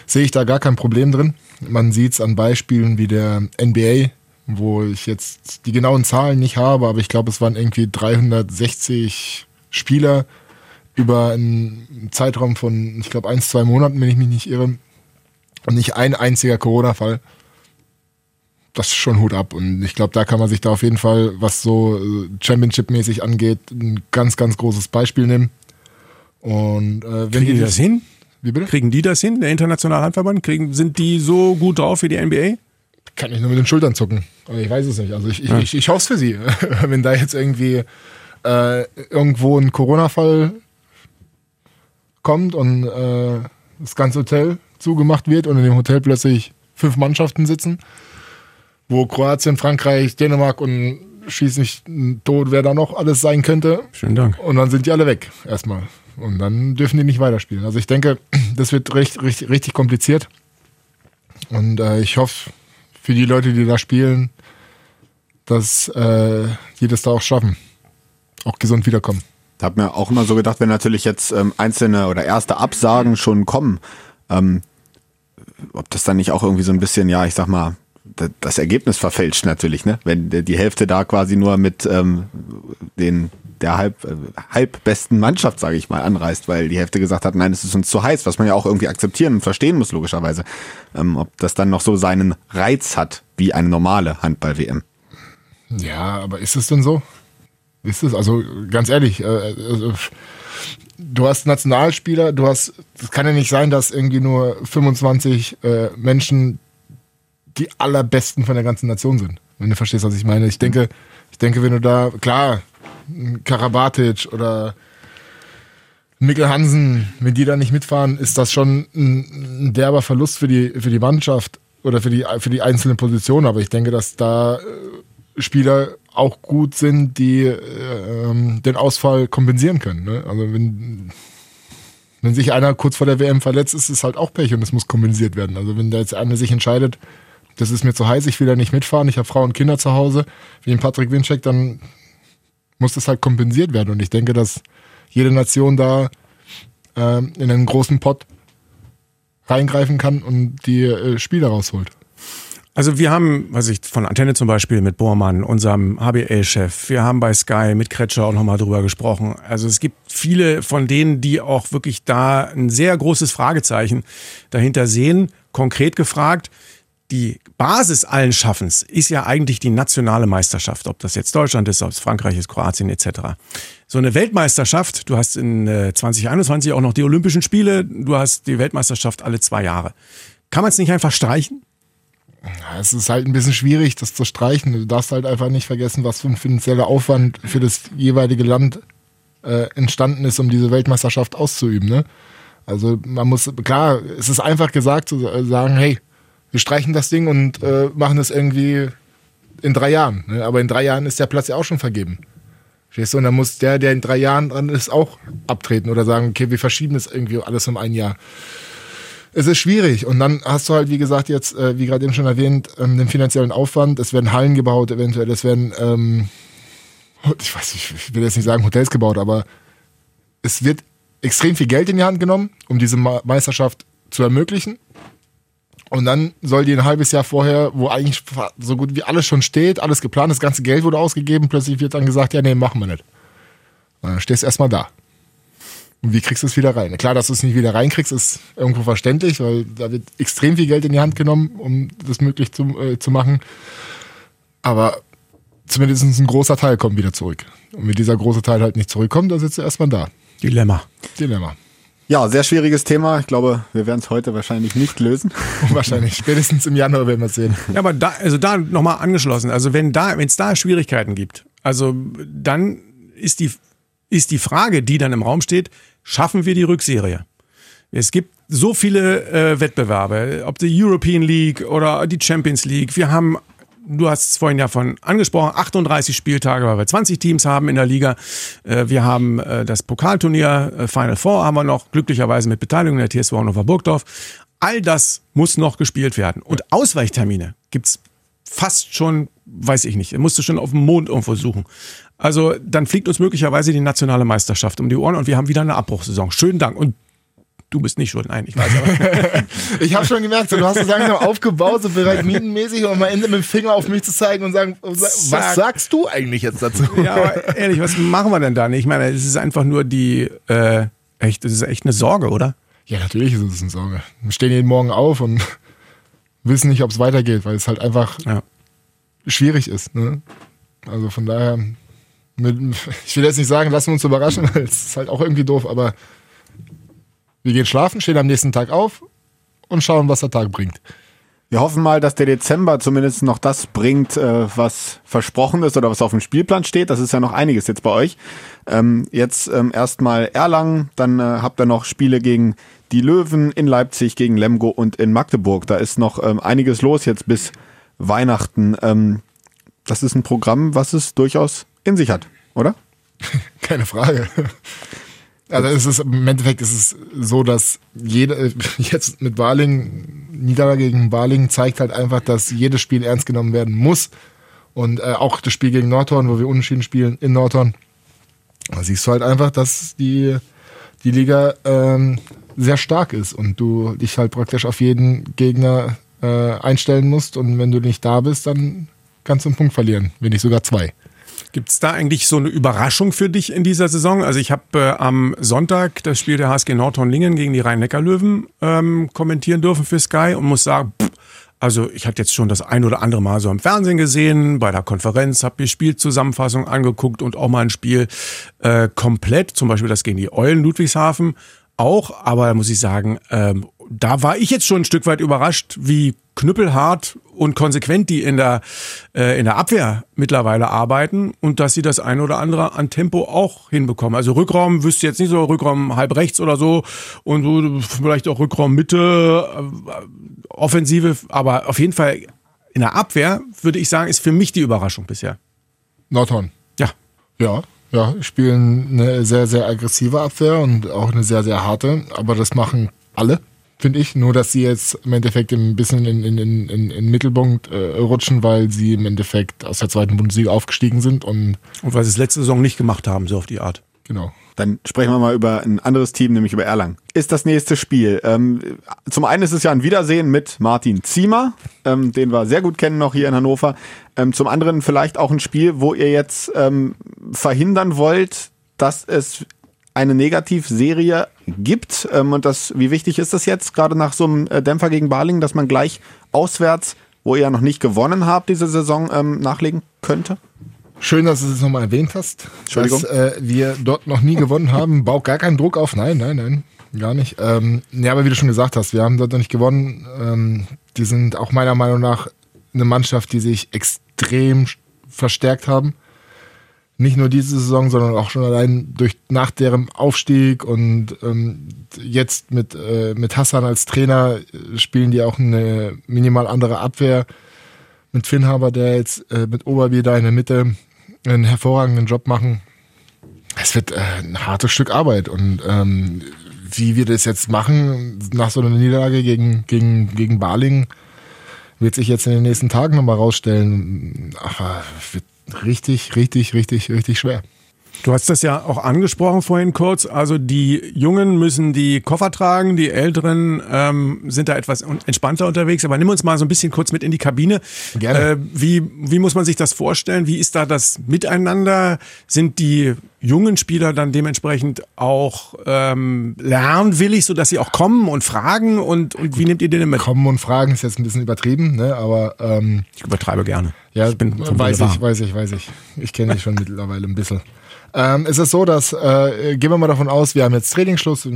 sehe ich da gar kein Problem drin. Man sieht es an Beispielen wie der NBA, wo ich jetzt die genauen Zahlen nicht habe, aber ich glaube, es waren irgendwie 360 Spieler über einen Zeitraum von, ich glaube, ein, zwei Monaten, wenn ich mich nicht irre. Und nicht ein einziger Corona-Fall. Das ist schon Hut ab. Und ich glaube, da kann man sich da auf jeden Fall, was so äh, Championship-mäßig angeht, ein ganz, ganz großes Beispiel nehmen. Und äh, wenn Kriegen die das hin? Wie bitte? Kriegen die das hin, der internationale Handverband? Kriegen, sind die so gut drauf wie die NBA? Kann ich nur mit den Schultern zucken. Aber ich weiß es nicht. Also ich, ich, Ja. ich, ich hoffe es für sie. Wenn da jetzt irgendwie äh, irgendwo ein Corona-Fall kommt und äh, das ganze Hotel zugemacht wird und in dem Hotel plötzlich fünf Mannschaften sitzen, wo Kroatien, Frankreich, Dänemark und schieß nicht tot, wer da noch alles sein könnte. Schönen Dank. Und dann sind die alle weg, erstmal. Und dann dürfen die nicht weiterspielen. Also ich denke, das wird richtig, richtig, richtig kompliziert. Und äh, ich hoffe für die Leute, die da spielen, dass äh, die das da auch schaffen. Auch gesund wiederkommen. Hab mir auch immer so gedacht, wenn natürlich jetzt ähm, einzelne oder erste Absagen schon kommen, ähm, ob das dann nicht auch irgendwie so ein bisschen, ja, ich sag mal, das Ergebnis verfälscht natürlich, ne? Wenn die Hälfte da quasi nur mit ähm, den der halb, äh, halbbesten Mannschaft, sage ich mal, anreist, weil die Hälfte gesagt hat, nein, es ist uns zu heiß, was man ja auch irgendwie akzeptieren und verstehen muss, logischerweise. Ähm, ob das dann noch so seinen Reiz hat, wie eine normale Handball-WM. Ja, aber ist es denn so? Ist es? Also ganz ehrlich, äh, also, du hast Nationalspieler, du hast, es kann ja nicht sein, dass irgendwie nur 25 äh, Menschen die allerbesten von der ganzen Nation sind. Wenn du verstehst, was ich meine. Ich denke, ich denke, wenn du da, klar, Karabatic oder Mikkel Hansen, wenn die da nicht mitfahren, ist das schon ein, ein derber Verlust für die, für die Mannschaft oder für die, für die einzelnen Positionen. Aber ich denke, dass da äh, Spieler auch gut sind, die äh, ähm, den Ausfall kompensieren können. Ne? Also wenn, wenn sich einer kurz vor der WM verletzt, ist es halt auch Pech und es muss kompensiert werden. Also wenn da jetzt einer sich entscheidet, das ist mir zu heiß, ich will da nicht mitfahren, ich habe Frau und Kinder zu Hause, wie ein Patrick Winczek, dann muss das halt kompensiert werden. Und ich denke, dass jede Nation da ähm, in einen großen Pott reingreifen kann und die äh, Spieler rausholt. Also wir haben, was ich von Antenne zum Beispiel mit Bormann, unserem HBL-Chef, wir haben bei Sky mit Kretscher auch nochmal drüber gesprochen. Also es gibt viele von denen, die auch wirklich da ein sehr großes Fragezeichen dahinter sehen. Konkret gefragt, die Basis allen Schaffens ist ja eigentlich die nationale Meisterschaft, ob das jetzt Deutschland ist, ob es Frankreich ist, Kroatien etc. So eine Weltmeisterschaft, du hast in äh, 2021 auch noch die Olympischen Spiele, du hast die Weltmeisterschaft alle zwei Jahre. Kann man es nicht einfach streichen? Es ist halt ein bisschen schwierig, das zu streichen. Du darfst halt einfach nicht vergessen, was für ein finanzieller Aufwand für das jeweilige Land äh, entstanden ist, um diese Weltmeisterschaft auszuüben. Ne? Also man muss, klar, es ist einfach gesagt zu äh, sagen, hey, wir streichen das Ding und äh, machen es irgendwie in drei Jahren. Ne? Aber in drei Jahren ist der Platz ja auch schon vergeben. Verstehst du? Und dann muss der, der in drei Jahren dran ist, auch abtreten oder sagen, okay, wir verschieben das irgendwie alles um ein Jahr. Es ist schwierig. Und dann hast du halt, wie gesagt, jetzt, äh, wie gerade eben schon erwähnt, ähm, den finanziellen Aufwand. Es werden Hallen gebaut, eventuell. Es werden, ähm, ich weiß nicht, ich will jetzt nicht sagen Hotels gebaut, aber es wird extrem viel Geld in die Hand genommen, um diese Meisterschaft zu ermöglichen. Und dann soll die ein halbes Jahr vorher, wo eigentlich so gut wie alles schon steht, alles geplant, das ganze Geld wurde ausgegeben, plötzlich wird dann gesagt, ja, nee, machen wir nicht. Und dann stehst du erstmal da. Und wie kriegst du es wieder rein? Klar, dass du es nicht wieder reinkriegst, ist irgendwo verständlich, weil da wird extrem viel Geld in die Hand genommen, um das möglich zu, äh, zu machen. Aber zumindest ein großer Teil kommt wieder zurück. Und wenn dieser große Teil halt nicht zurückkommt, dann sitzt du erstmal da. Dilemma. Dilemma. Ja, sehr schwieriges Thema. Ich glaube, wir werden es heute wahrscheinlich nicht lösen. wahrscheinlich. Spätestens im Januar werden wir es sehen. Ja, aber da, also da nochmal angeschlossen. Also wenn da, wenn es da Schwierigkeiten gibt, also dann ist die, ist die Frage, die dann im Raum steht, schaffen wir die Rückserie? Es gibt so viele äh, Wettbewerbe, ob die European League oder die Champions League. Wir haben du hast es vorhin ja von angesprochen, 38 Spieltage, weil wir 20 Teams haben in der Liga. Äh, wir haben äh, das Pokalturnier äh, Final Four haben wir noch, glücklicherweise mit Beteiligung der TSV Hannover Burgdorf. All das muss noch gespielt werden. Und Ausweichtermine gibt's fast schon, weiß ich nicht, musst du schon auf dem Mond irgendwo suchen. Also dann fliegt uns möglicherweise die nationale Meisterschaft um die Ohren und wir haben wieder eine Abbruchsaison. Schönen Dank. Und du bist nicht schuld. Nein, ich weiß aber. ich habe schon gemerkt, so, du hast es langsam aufgebaut, so pyramidenmäßig, um am Ende mit dem Finger auf mich zu zeigen und sagen, was Sag. sagst du eigentlich jetzt dazu? ja, aber ehrlich, was machen wir denn da nicht? Ich meine, es ist einfach nur die, äh, echt, es ist echt eine Sorge, oder? Ja, natürlich ist es eine Sorge. Wir stehen jeden Morgen auf und wissen nicht, ob es weitergeht, weil es halt einfach ja. schwierig ist. Ne? Also von daher, mit, ich will jetzt nicht sagen, lassen wir uns überraschen, weil es ist halt auch irgendwie doof, aber wir gehen schlafen, stehen am nächsten Tag auf und schauen, was der Tag bringt. Wir hoffen mal, dass der Dezember zumindest noch das bringt, äh, was versprochen ist oder was auf dem Spielplan steht. Das ist ja noch einiges jetzt bei euch. Ähm, jetzt ähm, erstmal Erlangen, dann äh, habt ihr noch Spiele gegen die Löwen in Leipzig, gegen Lemgo und in Magdeburg. Da ist noch ähm, einiges los jetzt bis Weihnachten. Das ist ein Programm, was es durchaus in sich hat, oder? Keine Frage. Also es ist im Endeffekt ist es so, dass jede jetzt mit Barling, Niederlage gegen Barling zeigt halt einfach, dass jedes Spiel ernst genommen werden muss. Und äh, auch das Spiel gegen Nordhorn, wo wir unentschieden spielen in Nordhorn, da siehst du halt einfach, dass die, die Liga ähm, sehr stark ist und du dich halt praktisch auf jeden Gegner äh, einstellen musst. Und wenn du nicht da bist, dann kannst du einen Punkt verlieren, wenn nicht sogar zwei. Gibt es da eigentlich so eine Überraschung für dich in dieser Saison? Also ich habe äh, am Sonntag das Spiel der HSG Nordhorn-Lingen gegen die Rhein-Neckar-Löwen ähm, kommentieren dürfen für Sky und muss sagen, pff, also ich hatte jetzt schon das ein oder andere Mal so im Fernsehen gesehen, bei der Konferenz, habe mir Spielzusammenfassung angeguckt und auch mal ein Spiel äh, komplett, zum Beispiel das gegen die Eulen Ludwigshafen auch, aber da muss ich sagen, ähm, da war ich jetzt schon ein Stück weit überrascht, wie knüppelhart und konsequent die in der, äh, in der Abwehr mittlerweile arbeiten und dass sie das eine oder andere an Tempo auch hinbekommen. Also Rückraum wüsste jetzt nicht so, Rückraum halb rechts oder so und so, vielleicht auch Rückraum Mitte, äh, Offensive, aber auf jeden Fall in der Abwehr würde ich sagen, ist für mich die Überraschung bisher. Nordhorn. Ja. Ja, ja, spielen eine sehr, sehr aggressive Abwehr und auch eine sehr, sehr harte, aber das machen alle finde ich. Nur, dass sie jetzt im Endeffekt ein bisschen in, in, in, in, in Mittelpunkt äh, rutschen, weil sie im Endeffekt aus der zweiten Bundesliga aufgestiegen sind. Und, und weil sie es letzte Saison nicht gemacht haben, so auf die Art. Genau. Dann sprechen wir mal über ein anderes Team, nämlich über Erlangen. Ist das nächste Spiel. Ähm, zum einen ist es ja ein Wiedersehen mit Martin Ziemer, ähm, den wir sehr gut kennen noch hier in Hannover. Ähm, zum anderen vielleicht auch ein Spiel, wo ihr jetzt ähm, verhindern wollt, dass es eine Negativserie gibt. Ähm, und das, wie wichtig ist das jetzt, gerade nach so einem äh, Dämpfer gegen Baling, dass man gleich auswärts, wo ihr ja noch nicht gewonnen habt, diese Saison ähm, nachlegen könnte? Schön, dass du es nochmal erwähnt hast. Entschuldigung. Dass äh, wir dort noch nie gewonnen haben. Baut gar keinen Druck auf. Nein, nein, nein. Gar nicht. Ähm, ja, aber wie du schon gesagt hast, wir haben dort noch nicht gewonnen. Ähm, die sind auch meiner Meinung nach eine Mannschaft, die sich extrem verstärkt haben nicht nur diese Saison, sondern auch schon allein durch nach deren Aufstieg und ähm, jetzt mit, äh, mit Hassan als Trainer äh, spielen die auch eine minimal andere Abwehr. Mit Finnhaber, der jetzt äh, mit Oberbier da in der Mitte einen hervorragenden Job machen. Es wird äh, ein hartes Stück Arbeit und ähm, wie wir das jetzt machen nach so einer Niederlage gegen, gegen, gegen Baling, wird sich jetzt in den nächsten Tagen nochmal rausstellen. Aber wird richtig, richtig, richtig, richtig schwer. Du hast das ja auch angesprochen vorhin kurz. Also die Jungen müssen die Koffer tragen, die Älteren ähm, sind da etwas entspannter unterwegs. Aber nimm uns mal so ein bisschen kurz mit in die Kabine. Gerne. Äh, wie, wie muss man sich das vorstellen? Wie ist da das Miteinander? Sind die jungen Spieler dann dementsprechend auch ähm, lernwillig, sodass sie auch kommen und fragen? Und, und wie nehmt ihr den mit? Kommen und fragen ist jetzt ein bisschen übertrieben, ne? aber ähm, Ich übertreibe gerne. Ja, ich bin weiß Boulevard. ich, weiß ich, weiß ich. Ich kenne dich schon mittlerweile ein bisschen. Ähm, es ist so, dass, äh, gehen wir mal davon aus, wir haben jetzt Trainingsschluss,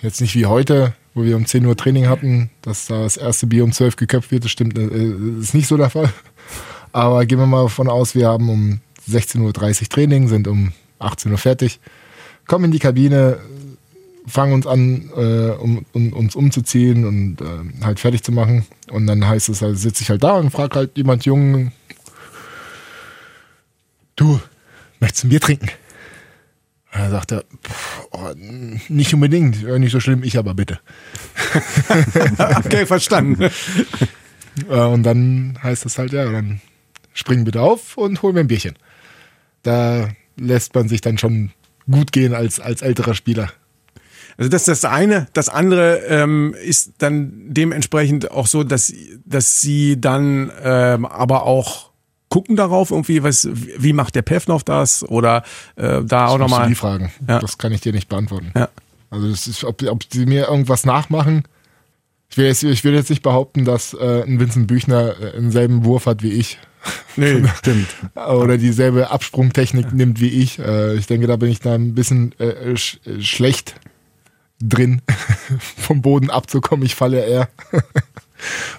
jetzt nicht wie heute, wo wir um 10 Uhr Training hatten, dass da das erste Bier um 12 geköpft wird, das stimmt, äh, ist nicht so der Fall. Aber gehen wir mal davon aus, wir haben um 16.30 Uhr Training, sind um 18 Uhr fertig, kommen in die Kabine, fangen uns an, äh, um, um, uns umzuziehen und äh, halt fertig zu machen. Und dann heißt es, halt, sitze ich halt da und frage halt jemand Jungen, du, möchtest du ein Bier trinken? Und er sagt er, "Pff, oh, nicht unbedingt, nicht so schlimm, ich aber bitte. okay, verstanden. Äh, und dann heißt es halt, ja, dann spring bitte auf und hol mir ein Bierchen. Da lässt man sich dann schon gut gehen als, als älterer Spieler. Also das ist das eine. Das andere ähm, ist dann dementsprechend auch so, dass, dass sie dann ähm, aber auch gucken darauf, irgendwie, was, wie macht der Pevnov das? Oder äh, da auch Das du nochmal. die fragen. Ja. Das kann ich dir nicht beantworten. Ja. Also das ist, ob, ob sie mir irgendwas nachmachen. Ich will jetzt, ich will jetzt nicht behaupten, dass äh, ein Vincent Büchner äh, denselben Wurf hat wie ich. Nee, stimmt. Oder dieselbe Absprungtechnik nimmt wie ich. Äh, ich denke, da bin ich da ein bisschen äh, sch äh, schlecht drin, vom Boden abzukommen. Ich falle eher.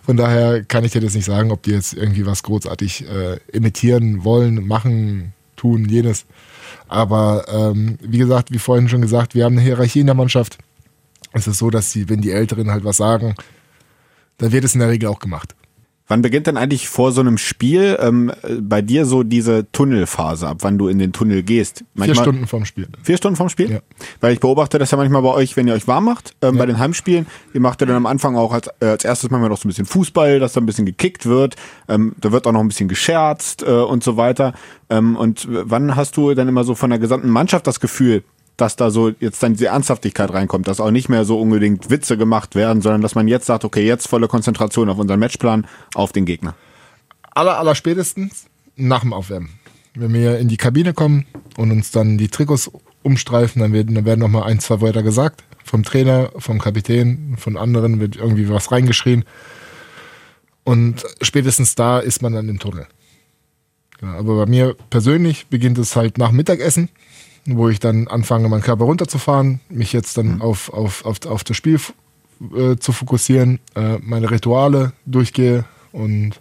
Von daher kann ich dir das nicht sagen, ob die jetzt irgendwie was großartig äh, imitieren wollen, machen, tun, jenes. Aber ähm, wie gesagt, wie vorhin schon gesagt, wir haben eine Hierarchie in der Mannschaft. Es ist so, dass sie, wenn die Älteren halt was sagen, dann wird es in der Regel auch gemacht. Wann beginnt denn eigentlich vor so einem Spiel ähm, bei dir so diese Tunnelphase, ab wann du in den Tunnel gehst? Vier Stunden vorm Spiel. Vier Stunden vom Spiel? Ja. Weil ich beobachte das ja manchmal bei euch, wenn ihr euch warm macht, ähm, Ja. bei den Heimspielen. Ihr macht ja dann am Anfang auch als, äh, als erstes manchmal noch so ein bisschen Fußball, dass da ein bisschen gekickt wird. Ähm, da wird auch noch ein bisschen gescherzt äh, und so weiter. Ähm, und wann hast du dann immer so von der gesamten Mannschaft das Gefühl, dass da so jetzt dann diese Ernsthaftigkeit reinkommt, dass auch nicht mehr so unbedingt Witze gemacht werden, sondern dass man jetzt sagt, okay, jetzt volle Konzentration auf unseren Matchplan, auf den Gegner. aller, aller spätestens nach dem Aufwärmen. Wenn wir in die Kabine kommen und uns dann die Trikots umstreifen, dann werden, dann werden noch mal ein, zwei Wörter gesagt. Vom Trainer, vom Kapitän, von anderen wird irgendwie was reingeschrien. Und spätestens da ist man dann im Tunnel. Ja, aber bei mir persönlich beginnt es halt nach Mittagessen, wo ich dann anfange, meinen Körper runterzufahren, mich jetzt dann auf, auf, auf, auf das Spiel äh, zu fokussieren, äh, meine Rituale durchgehe und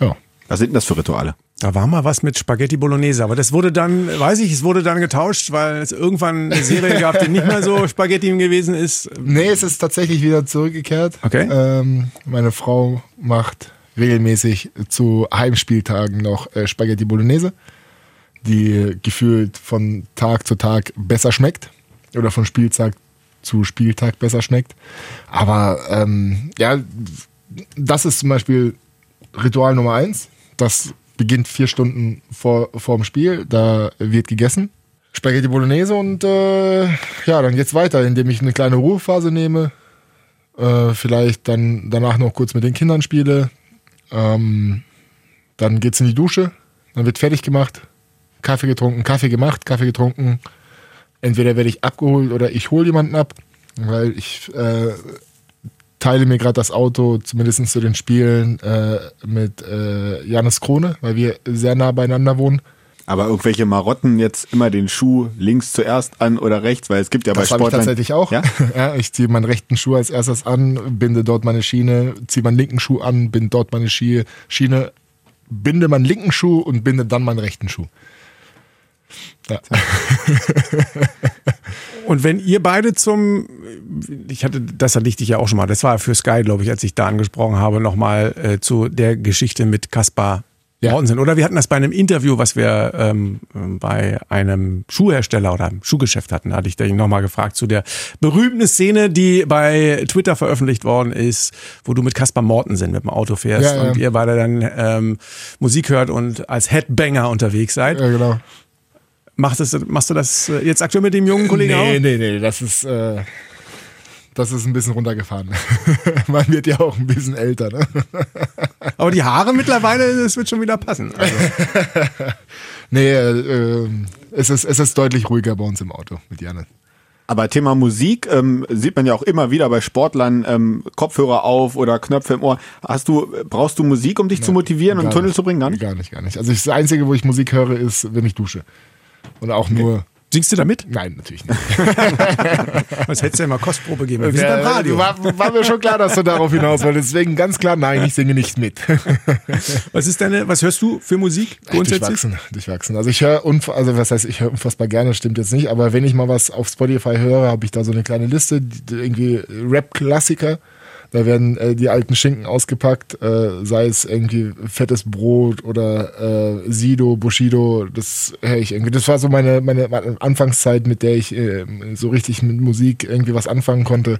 ja. Was sind denn das für Rituale? Da war mal was mit Spaghetti Bolognese, aber das wurde dann, weiß ich, es wurde dann getauscht, weil es irgendwann eine Serie gab, die nicht mehr so Spaghetti gewesen ist. Nee, es ist tatsächlich wieder zurückgekehrt. Okay. Ähm, meine Frau macht regelmäßig zu Heimspieltagen noch äh, Spaghetti Bolognese, die gefühlt von Tag zu Tag besser schmeckt oder von Spieltag zu Spieltag besser schmeckt. Aber ähm, ja, das ist zum Beispiel Ritual Nummer eins. Das beginnt vier Stunden vor, vor dem Spiel. Da wird gegessen. Spaghetti Bolognese und äh, ja, dann geht's weiter, indem ich eine kleine Ruhephase nehme. Äh, vielleicht dann danach noch kurz mit den Kindern spiele. Ähm, dann geht's in die Dusche. Dann wird fertig gemacht. Kaffee getrunken, Kaffee gemacht, Kaffee getrunken. Entweder werde ich abgeholt oder ich hole jemanden ab, weil ich äh, teile mir gerade das Auto, zumindest zu den Spielen, äh, mit äh, Janis Krone, weil wir sehr nah beieinander wohnen. Aber irgendwelche Marotten jetzt immer den Schuh links zuerst an oder rechts, weil es gibt ja Das bei Sportlern tatsächlich auch. Ja? Ja? ich ziehe meinen rechten Schuh als erstes an, binde dort meine Schiene, ziehe meinen linken Schuh an, binde dort meine Schie- Schiene, binde meinen linken Schuh und binde dann meinen rechten Schuh. Ja. Und wenn ihr beide zum, ich hatte, das hatte ich dich ja auch schon mal, das war für Sky, glaube ich, als ich da angesprochen habe, nochmal äh, zu der Geschichte mit Kaspar Ja. Mortensen. Oder wir hatten das bei einem Interview, was wir ähm, bei einem Schuhhersteller oder einem Schuhgeschäft hatten. Da hatte ich dich nochmal gefragt zu der berühmten Szene, die bei Twitter veröffentlicht worden ist, wo du mit Kaspar Mortensen mit dem Auto fährst Ja, ja. und ihr beide dann ähm, Musik hört und als Headbanger unterwegs seid. Ja, genau. Machst, das, machst du das äh, jetzt aktuell mit dem jungen Kollegen nee, auch? nee, nee, das ist, äh, das ist ein bisschen runtergefahren. Man wird ja auch ein bisschen älter, ne? Aber die Haare mittlerweile, das wird schon wieder passen. Also, Nee, äh, es, ist, es ist deutlich ruhiger bei uns im Auto mit Janne. Aber Thema Musik ähm, sieht man ja auch immer wieder bei Sportlern ähm, Kopfhörer auf oder Knöpfe im Ohr. Hast du brauchst du Musik, um dich zu motivieren und Tunnel nicht. zu bringen? Gar nicht? Gar nicht, gar nicht. Also ich, das Einzige, wo ich Musik höre, ist, wenn ich dusche. Und auch nur. singst du da mit? Nein, natürlich nicht. Was hättest du ja mal Kostprobe geben? Wir sind beim Radio. War, war mir schon klar, dass du darauf hinaus wolltest. Deswegen ganz klar, nein, ich singe nicht mit. Was ist deine, was hörst du für Musik grundsätzlich? Durchwachsen, durchwachsen. Also ich höre, also was heißt, ich höre unfassbar gerne, stimmt jetzt nicht, aber wenn ich mal was auf Spotify höre, habe ich da so eine kleine Liste, irgendwie Rap-Klassiker. Da werden äh, die alten Schinken ausgepackt, äh, sei es irgendwie fettes Brot oder äh, Sido, Bushido, das höre ich irgendwie. Das war so meine, meine, Anfangszeit, mit der ich äh, so richtig mit Musik irgendwie was anfangen konnte.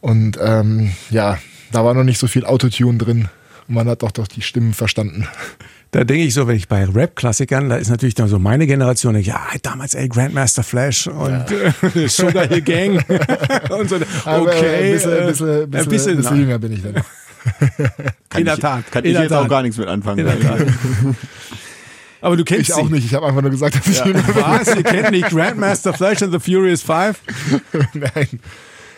Und ähm, ja, da war noch nicht so viel Autotune drin. Man hat doch doch die Stimmen verstanden. Da denke ich so, wenn ich bei Rap-Klassikern, da ist natürlich dann so meine Generation, ja, damals ey, Grandmaster Flash und äh, Sugar Hill Gang und so. Aber, Okay, äh, bisschen, äh, bisschen, ein bisschen, bisschen, bisschen jünger bin ich dann. Kann In der Tat, Kann in ich der jetzt Tat. auch gar nichts mit anfangen. In der Tat. Aber du kennst Ich auch sie. nicht. Ich habe einfach nur gesagt, dass ich bin. Was? Ihr kennt nicht Grandmaster Flash and the Furious Five? Nein,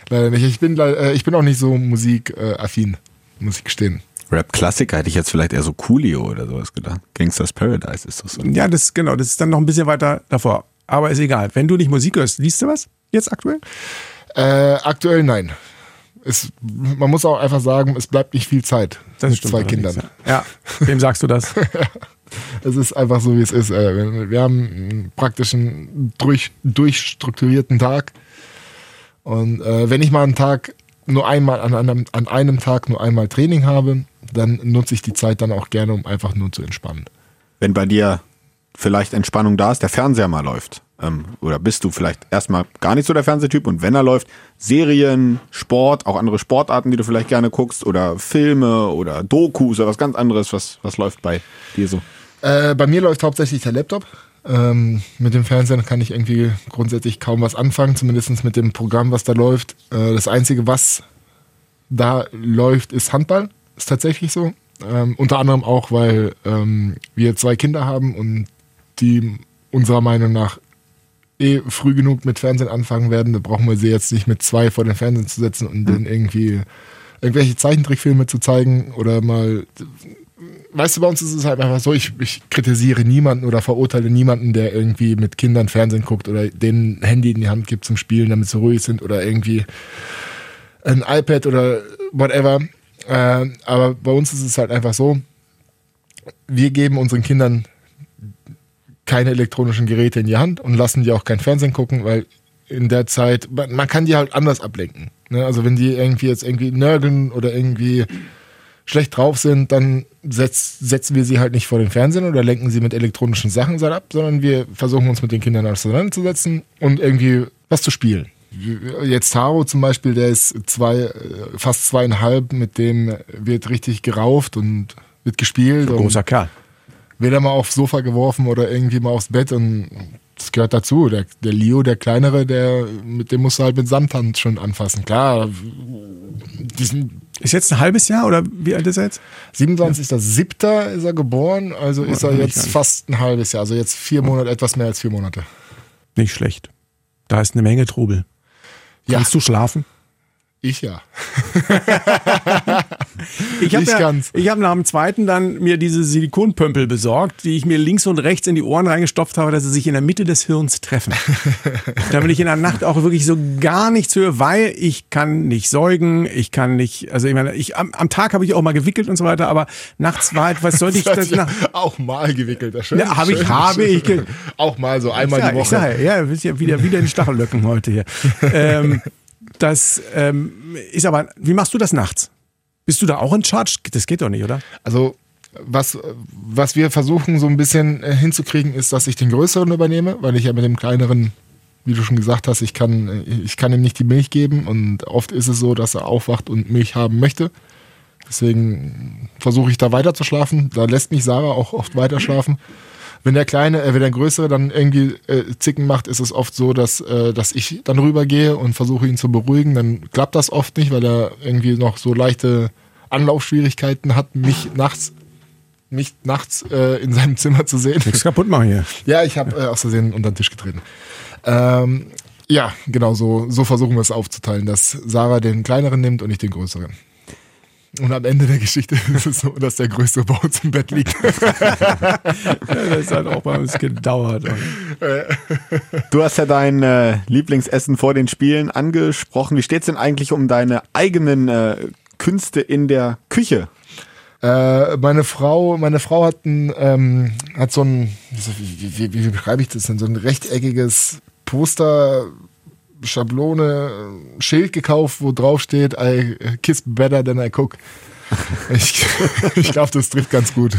leider nicht. Ich bin, äh, ich bin auch nicht so musikaffin, muss ich gestehen. Rap-Klassiker hätte ich jetzt vielleicht eher so Coolio oder sowas gedacht. Gangsters Paradise ist das so. Ja, das genau, das ist dann noch ein bisschen weiter davor. Aber ist egal. Wenn du nicht Musik hörst, liest du was jetzt aktuell? Äh, aktuell nein. Es, man muss auch einfach sagen, es bleibt nicht viel Zeit mit zwei Kindern. Ja. ja, wem sagst du das? Es ist einfach so, wie es ist. Äh, Wir haben einen praktisch einen durch, durchstrukturierten Tag. Und äh, wenn ich mal einen Tag nur einmal an einem, an einem Tag nur einmal Training habe, dann nutze ich die Zeit dann auch gerne, um einfach nur zu entspannen. Wenn bei dir vielleicht Entspannung da ist, der Fernseher mal läuft. Ähm, oder bist du vielleicht erstmal gar nicht so der Fernsehtyp und wenn er läuft, Serien, Sport, auch andere Sportarten, die du vielleicht gerne guckst oder Filme oder Dokus oder was ganz anderes, was, was läuft bei dir so? Äh, bei mir läuft hauptsächlich der Laptop. Ähm, mit dem Fernsehen kann ich irgendwie grundsätzlich kaum was anfangen, zumindest mit dem Programm, was da läuft. Äh, das Einzige, was da läuft, ist Handball. Ist tatsächlich so. Ähm, unter anderem auch, weil ähm, wir zwei Kinder haben und die unserer Meinung nach eh früh genug mit Fernsehen anfangen werden. Da brauchen wir sie jetzt nicht mit zwei vor den Fernsehen zu setzen und denen irgendwie irgendwelche Zeichentrickfilme zu zeigen oder mal weißt du, bei uns ist es halt einfach so, ich, ich kritisiere niemanden oder verurteile niemanden, der irgendwie mit Kindern Fernsehen guckt oder denen ein Handy in die Hand gibt zum Spielen, damit sie ruhig sind oder irgendwie ein iPad oder whatever. Äh, aber bei uns ist es halt einfach so, wir geben unseren Kindern keine elektronischen Geräte in die Hand und lassen die auch kein Fernsehen gucken, weil in der Zeit, man kann die halt anders ablenken. Ne? Also wenn die irgendwie jetzt irgendwie nörgeln oder irgendwie schlecht drauf sind, dann setz, setzen wir sie halt nicht vor den Fernsehen oder lenken sie mit elektronischen Sachen ab, sondern wir versuchen uns mit den Kindern auseinanderzusetzen und irgendwie was zu spielen. Jetzt Taro zum Beispiel, der ist zwei, äh, fast zweieinhalb, mit dem wird richtig gerauft und wird gespielt. und Großer Kerl. wird er mal aufs Sofa geworfen oder irgendwie mal aufs Bett und das gehört dazu. Der, der Leo, der Kleinere, der, mit dem musst du halt mit Samthand schon anfassen. Klar, diesen Ist jetzt ein halbes Jahr oder wie alt ist er jetzt? 27.07. ist er geboren, also ist er hab ich jetzt fast ein halbes Jahr, also jetzt vier Monate, etwas mehr als vier Monate. Nicht schlecht. Da ist eine Menge Trubel. Ja. Kannst du schlafen? Ich ja. Ich habe ja, ich hab nach dem zweiten dann mir diese Silikonpömpel besorgt, die ich mir links und rechts in die Ohren reingestopft habe, dass sie sich in der Mitte des Hirns treffen. Damit ich in der Nacht auch wirklich so gar nichts höre, weil ich kann nicht säugen, ich kann nicht, also ich meine, ich, am, am Tag habe ich auch mal gewickelt und so weiter, aber nachts war halt, was sollte ich das nach, auch mal gewickelt. Das schön, Ja, habe ich- habe ich Auch mal so einmal ja, die Ich Woche. sag, ja, ja, willst ja wieder, wieder in Stachellöcken heute hier. ähm, das ähm, ist aber, wie machst du das nachts? Bist du da auch in Charge? Das geht doch nicht, oder? Also was, was wir versuchen so ein bisschen äh, hinzukriegen, ist, dass ich den größeren übernehme, weil ich ja mit dem kleineren, wie du schon gesagt hast, ich kann, äh, ich kann ihm nicht die Milch geben und oft ist es so, dass er aufwacht und Milch haben möchte. Deswegen versuche ich da weiter zu schlafen. Da lässt mich Sarah auch oft weiter schlafen. Wenn der kleine, äh, wenn der größere dann irgendwie äh, Zicken macht, ist es oft so, dass, äh, dass ich dann rübergehe und versuche ihn zu beruhigen. Dann klappt das oft nicht, weil er irgendwie noch so leichte Anlaufschwierigkeiten hat, mich nachts nicht nachts äh, in seinem Zimmer zu sehen. Nichts kaputt machen hier. Ja, ich habe äh, aus Versehen unter den Tisch getreten. Ähm, ja, genau so, so versuchen wir es aufzuteilen, dass Sarah den kleineren nimmt und ich den größeren. Und am Ende der Geschichte ist es so, dass der Größere bei uns im Bett liegt. ja, das hat auch bei uns gedauert. Du hast ja dein äh, Lieblingsessen vor den Spielen angesprochen. Wie steht es denn eigentlich um deine eigenen äh, Künste in der Küche? Äh, meine Frau, meine Frau hat, ein, ähm, hat so ein, wie, wie, wie beschreibe ich das denn, so ein rechteckiges Poster, Schablone, Schild gekauft, wo drauf steht, I kiss better than I cook. Ich, ich glaube, das trifft ganz gut.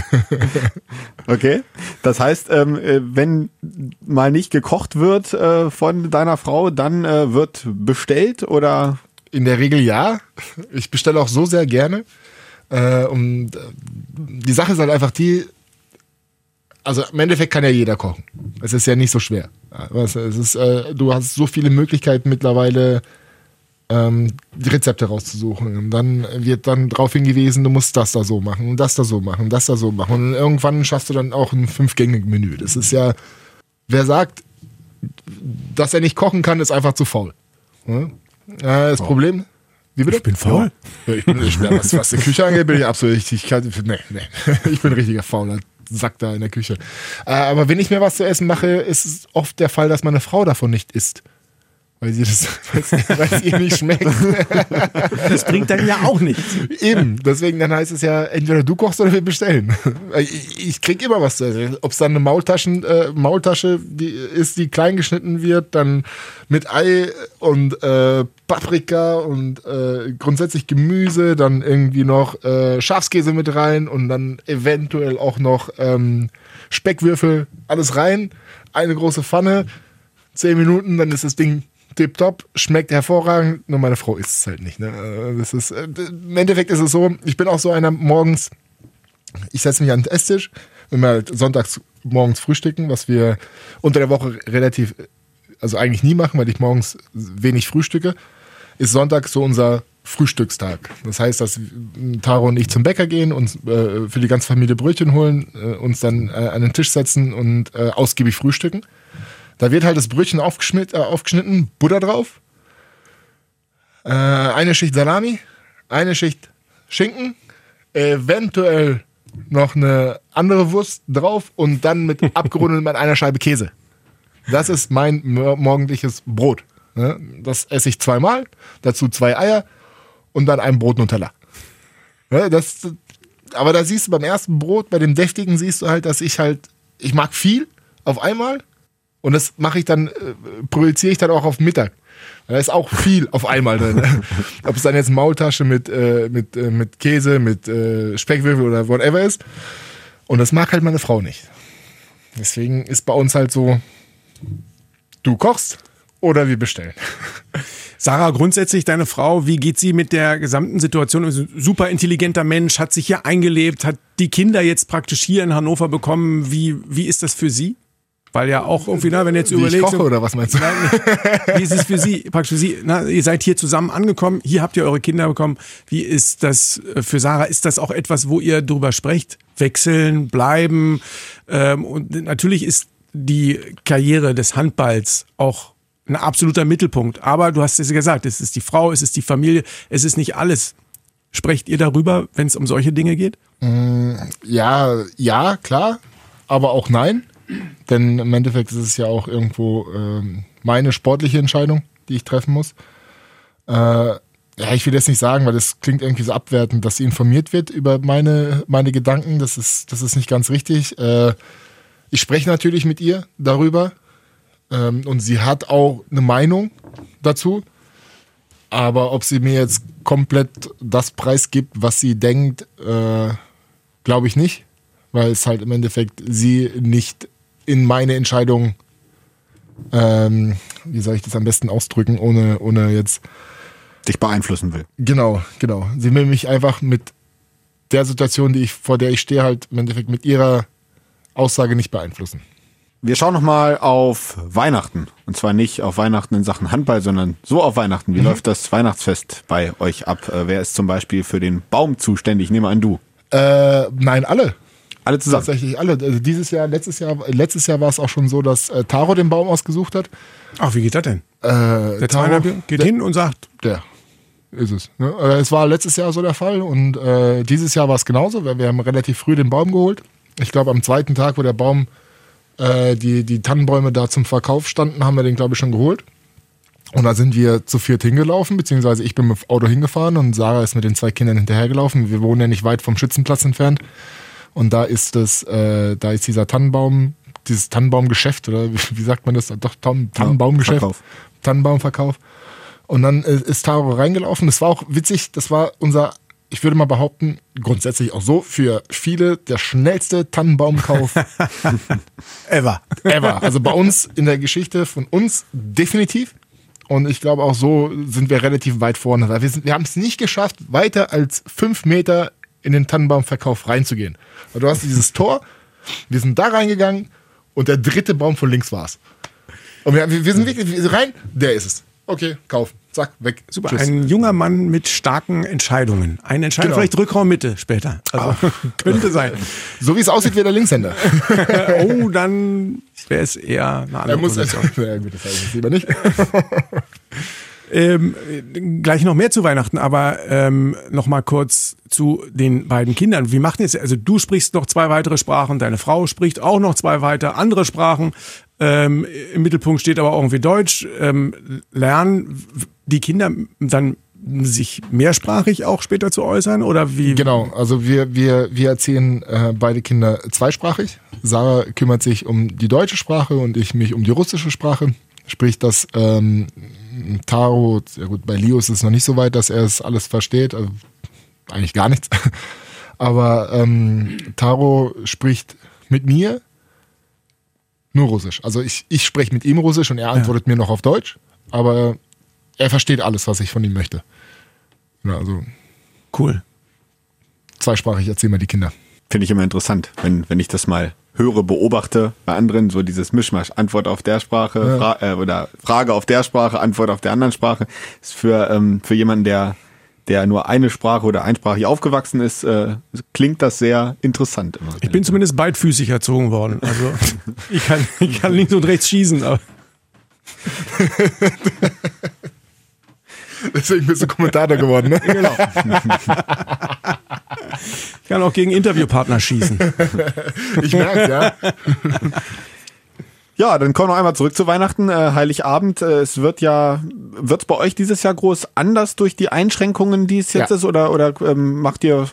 Okay. Das heißt, ähm, äh, wenn mal nicht gekocht wird äh, von deiner Frau, dann äh, wird bestellt oder? In der Regel ja. Ich bestelle auch so sehr gerne. Äh, und die Sache ist halt einfach die, also im Endeffekt kann ja jeder kochen. Es ist ja nicht so schwer. Es ist, äh, du hast so viele Möglichkeiten mittlerweile, ähm, die Rezepte rauszusuchen. Und dann wird dann darauf hingewiesen, du musst das da so machen und das da so machen, das da so machen. Und irgendwann schaffst du dann auch ein Fünf-Gänge-Menü. Das ist ja, wer sagt, dass er nicht kochen kann, ist einfach zu faul. Ja? das oh. Problem, wie bitte? Ich bin faul. Ja, ich bin, ich bin was, was die Küche angeht, bin ich absolut, ich, ich, kann, nee, nee. ich bin ein richtiger fauler Sack da in der Küche. Äh, aber wenn ich mir was zu essen mache, ist es oft der Fall, dass meine Frau davon nicht isst. Weil sie das, weil es ihr nicht schmeckt. Das bringt dann ja auch nichts. Eben. Deswegen dann heißt es ja, entweder du kochst oder wir bestellen. Ich, ich krieg immer was zu essen. Ob es dann eine Maultaschen, äh, Maultasche die ist, die klein geschnitten wird, dann mit Ei und äh, Paprika und äh, grundsätzlich Gemüse, dann irgendwie noch äh, Schafskäse mit rein und dann eventuell auch noch ähm, Speckwürfel, alles rein. Eine große Pfanne, zehn Minuten, dann ist das Ding tipptopp, schmeckt hervorragend, nur meine Frau isst es halt nicht. Ne? Äh, das ist, äh, Im Endeffekt ist es so, ich bin auch so einer morgens, ich setze mich an den Esstisch, wenn wir halt sonntags morgens frühstücken, was wir unter der Woche relativ, also eigentlich nie machen, weil ich morgens wenig frühstücke, ist Sonntag so unser Frühstückstag. Das heißt, dass Taro und ich zum Bäcker gehen, uns äh, für die ganze Familie Brötchen holen, äh, uns dann äh, an den Tisch setzen und äh, ausgiebig frühstücken. Da wird halt das Brötchen aufgeschnitten, äh, aufgeschnitten Butter drauf, äh, eine Schicht Salami, eine Schicht Schinken, eventuell noch eine andere Wurst drauf und dann mit abgerundet mit einer Scheibe Käse. Das ist mein morgendliches Brot. Ne? Das esse ich zweimal, dazu zwei Eier und dann ein Brot Nutella. Ne? Das, aber da siehst du beim ersten Brot, bei dem deftigen siehst du halt, dass ich halt, ich mag viel auf einmal und das mache ich dann, äh, projiziere ich dann auch auf Mittag. Da ist auch viel auf einmal drin. Ob es dann jetzt Maultasche mit, äh, mit, äh, mit Käse, mit äh, Speckwürfel oder whatever ist. Und das mag halt meine Frau nicht. Deswegen ist bei uns halt so, du kochst oder wir bestellen. Sarah, grundsätzlich deine Frau, wie geht sie mit der gesamten Situation? Super intelligenter Mensch, hat sich hier eingelebt, hat die Kinder jetzt praktisch hier in Hannover bekommen. Wie, wie ist das für sie? Weil ja auch irgendwie, na, wenn jetzt Wie überlegst. Ich koche, oder was meinst du? wie ist es für Sie, praktisch für Sie, na, ihr seid hier zusammen angekommen, hier habt ihr eure Kinder bekommen. Wie ist das äh, für Sarah? Ist das auch etwas, wo ihr drüber sprecht? Wechseln, bleiben? Ähm, und natürlich ist die Karriere des Handballs auch ein absoluter Mittelpunkt. Aber du hast es gesagt, es ist die Frau, es ist die Familie, es ist nicht alles. Sprecht ihr darüber, wenn es um solche Dinge geht? Mm, ja, ja, klar, aber auch nein. Denn im Endeffekt ist es ja auch irgendwo ähm, meine sportliche Entscheidung, die ich treffen muss. Äh, ja, ich will jetzt nicht sagen, weil das klingt irgendwie so abwertend, dass sie informiert wird über meine, meine Gedanken. Das ist, das ist nicht ganz richtig. Äh, ich spreche natürlich mit ihr darüber ähm, und sie hat auch eine Meinung dazu. Aber ob sie mir jetzt komplett das preisgibt, was sie denkt, äh, glaube ich nicht. weil es halt im Endeffekt sie nicht in meine Entscheidung, ähm, wie soll ich das am besten ausdrücken, ohne, ohne jetzt Dich beeinflussen will. Genau, genau. Sie will mich einfach mit der Situation, die ich, vor der ich stehe, halt im Endeffekt mit ihrer Aussage nicht beeinflussen. Wir schauen nochmal auf Weihnachten. Und zwar nicht auf Weihnachten in Sachen Handball, sondern so auf Weihnachten. Wie läuft das Weihnachtsfest bei euch ab? Äh, wer ist zum Beispiel für den Baum zuständig? Ich nehme an, du. Äh, nein, alle. Alle zusammen. Tatsächlich alle. Also dieses Jahr, letztes Jahr, letztes Jahr war es auch schon so, dass äh, Taro den Baum ausgesucht hat. Ach, wie geht das denn? Äh, Der Taro, Trainer geht der, hin und sagt, Der ist es. Ne? Äh, Es war letztes Jahr so der Fall und äh, dieses Jahr war es genauso, weil wir haben relativ früh den Baum geholt. Ich glaube, am zweiten Tag, wo der Baum, äh, die, die Tannenbäume da zum Verkauf standen, haben wir den, glaube ich, schon geholt. Und da sind wir zu viert hingelaufen, beziehungsweise ich bin mit dem Auto hingefahren und Sarah ist mit den zwei Kindern hinterhergelaufen. Wir wohnen ja nicht weit vom Schützenplatz entfernt. Und da ist das, äh, da ist dieser Tannenbaum, dieses Tannenbaumgeschäft, oder wie, sagt man das? Doch, Tan- Tannenbaumgeschäft. Verkauf. Tannenbaumverkauf. Und dann äh, ist Taro reingelaufen. Das war auch witzig. Das war unser, ich würde mal behaupten, grundsätzlich auch so für viele der schnellste Tannenbaumkauf ever. ever. Also bei uns in der Geschichte von uns definitiv. Und ich glaube auch so sind wir relativ weit vorne, wir, sind, wir haben es nicht geschafft, weiter als fünf Meter in den Tannenbaumverkauf reinzugehen. Weil du hast dieses Tor, wir sind da reingegangen und der dritte Baum von links war's. Und wir, wir sind wirklich rein, der ist es. Okay, kaufen. Zack, weg. Super, Tschüss. ein junger Mann mit starken Entscheidungen. Eine Entscheidung, Genau. vielleicht Rückraum Mitte später. Also könnte sein. So wie es aussieht, wie der Linkshänder. oh, dann wäre es eher eine Er andere muss Position. ja, gut, das jetzt lieber nicht. Ähm, äh, gleich noch mehr zu Weihnachten, aber ähm, noch mal kurz zu den beiden Kindern. Wie macht ihr jetzt? Also du sprichst noch zwei weitere Sprachen, deine Frau spricht auch noch zwei weitere andere Sprachen. Ähm, Im Mittelpunkt steht aber auch irgendwie Deutsch. Ähm, lernen die Kinder dann sich mehrsprachig auch später zu äußern oder wie? Genau, also wir, wir, wir erziehen äh, beide Kinder zweisprachig. Sarah kümmert sich um die deutsche Sprache und ich mich um die russische Sprache. Sprich, dass ähm, Taro, ja gut, bei Leo ist es noch nicht so weit, dass er es alles versteht. Also eigentlich gar nichts. Aber ähm, Taro spricht mit mir nur Russisch. Also ich, ich spreche mit ihm Russisch und er antwortet mir noch auf Deutsch. Aber er versteht alles, was ich von ihm möchte. Ja, also Cool. zweisprachig erziehen wir die Kinder. Finde ich immer interessant, wenn, wenn ich das mal höre, beobachte bei anderen, so dieses Mischmasch, Antwort auf der Sprache Fra äh, oder Frage auf der Sprache, Antwort auf der anderen Sprache, ist für, ähm, für jemanden, der, der nur eine Sprache oder einsprachig aufgewachsen ist, äh, klingt das sehr interessant immer. Ich bin zumindest beidfüßig erzogen worden. Also ich kann, ich kann links und rechts schießen, aber Deswegen bist du Kommentator geworden, ne? genau. ich kann auch gegen Interviewpartner schießen. Ich merke, ja. Ja, dann kommen wir noch einmal zurück zu Weihnachten, äh, Heiligabend. Äh, es wird ja, wird's bei euch dieses Jahr groß anders durch die Einschränkungen, die es jetzt Ja. ist, oder, oder ähm, macht ihr,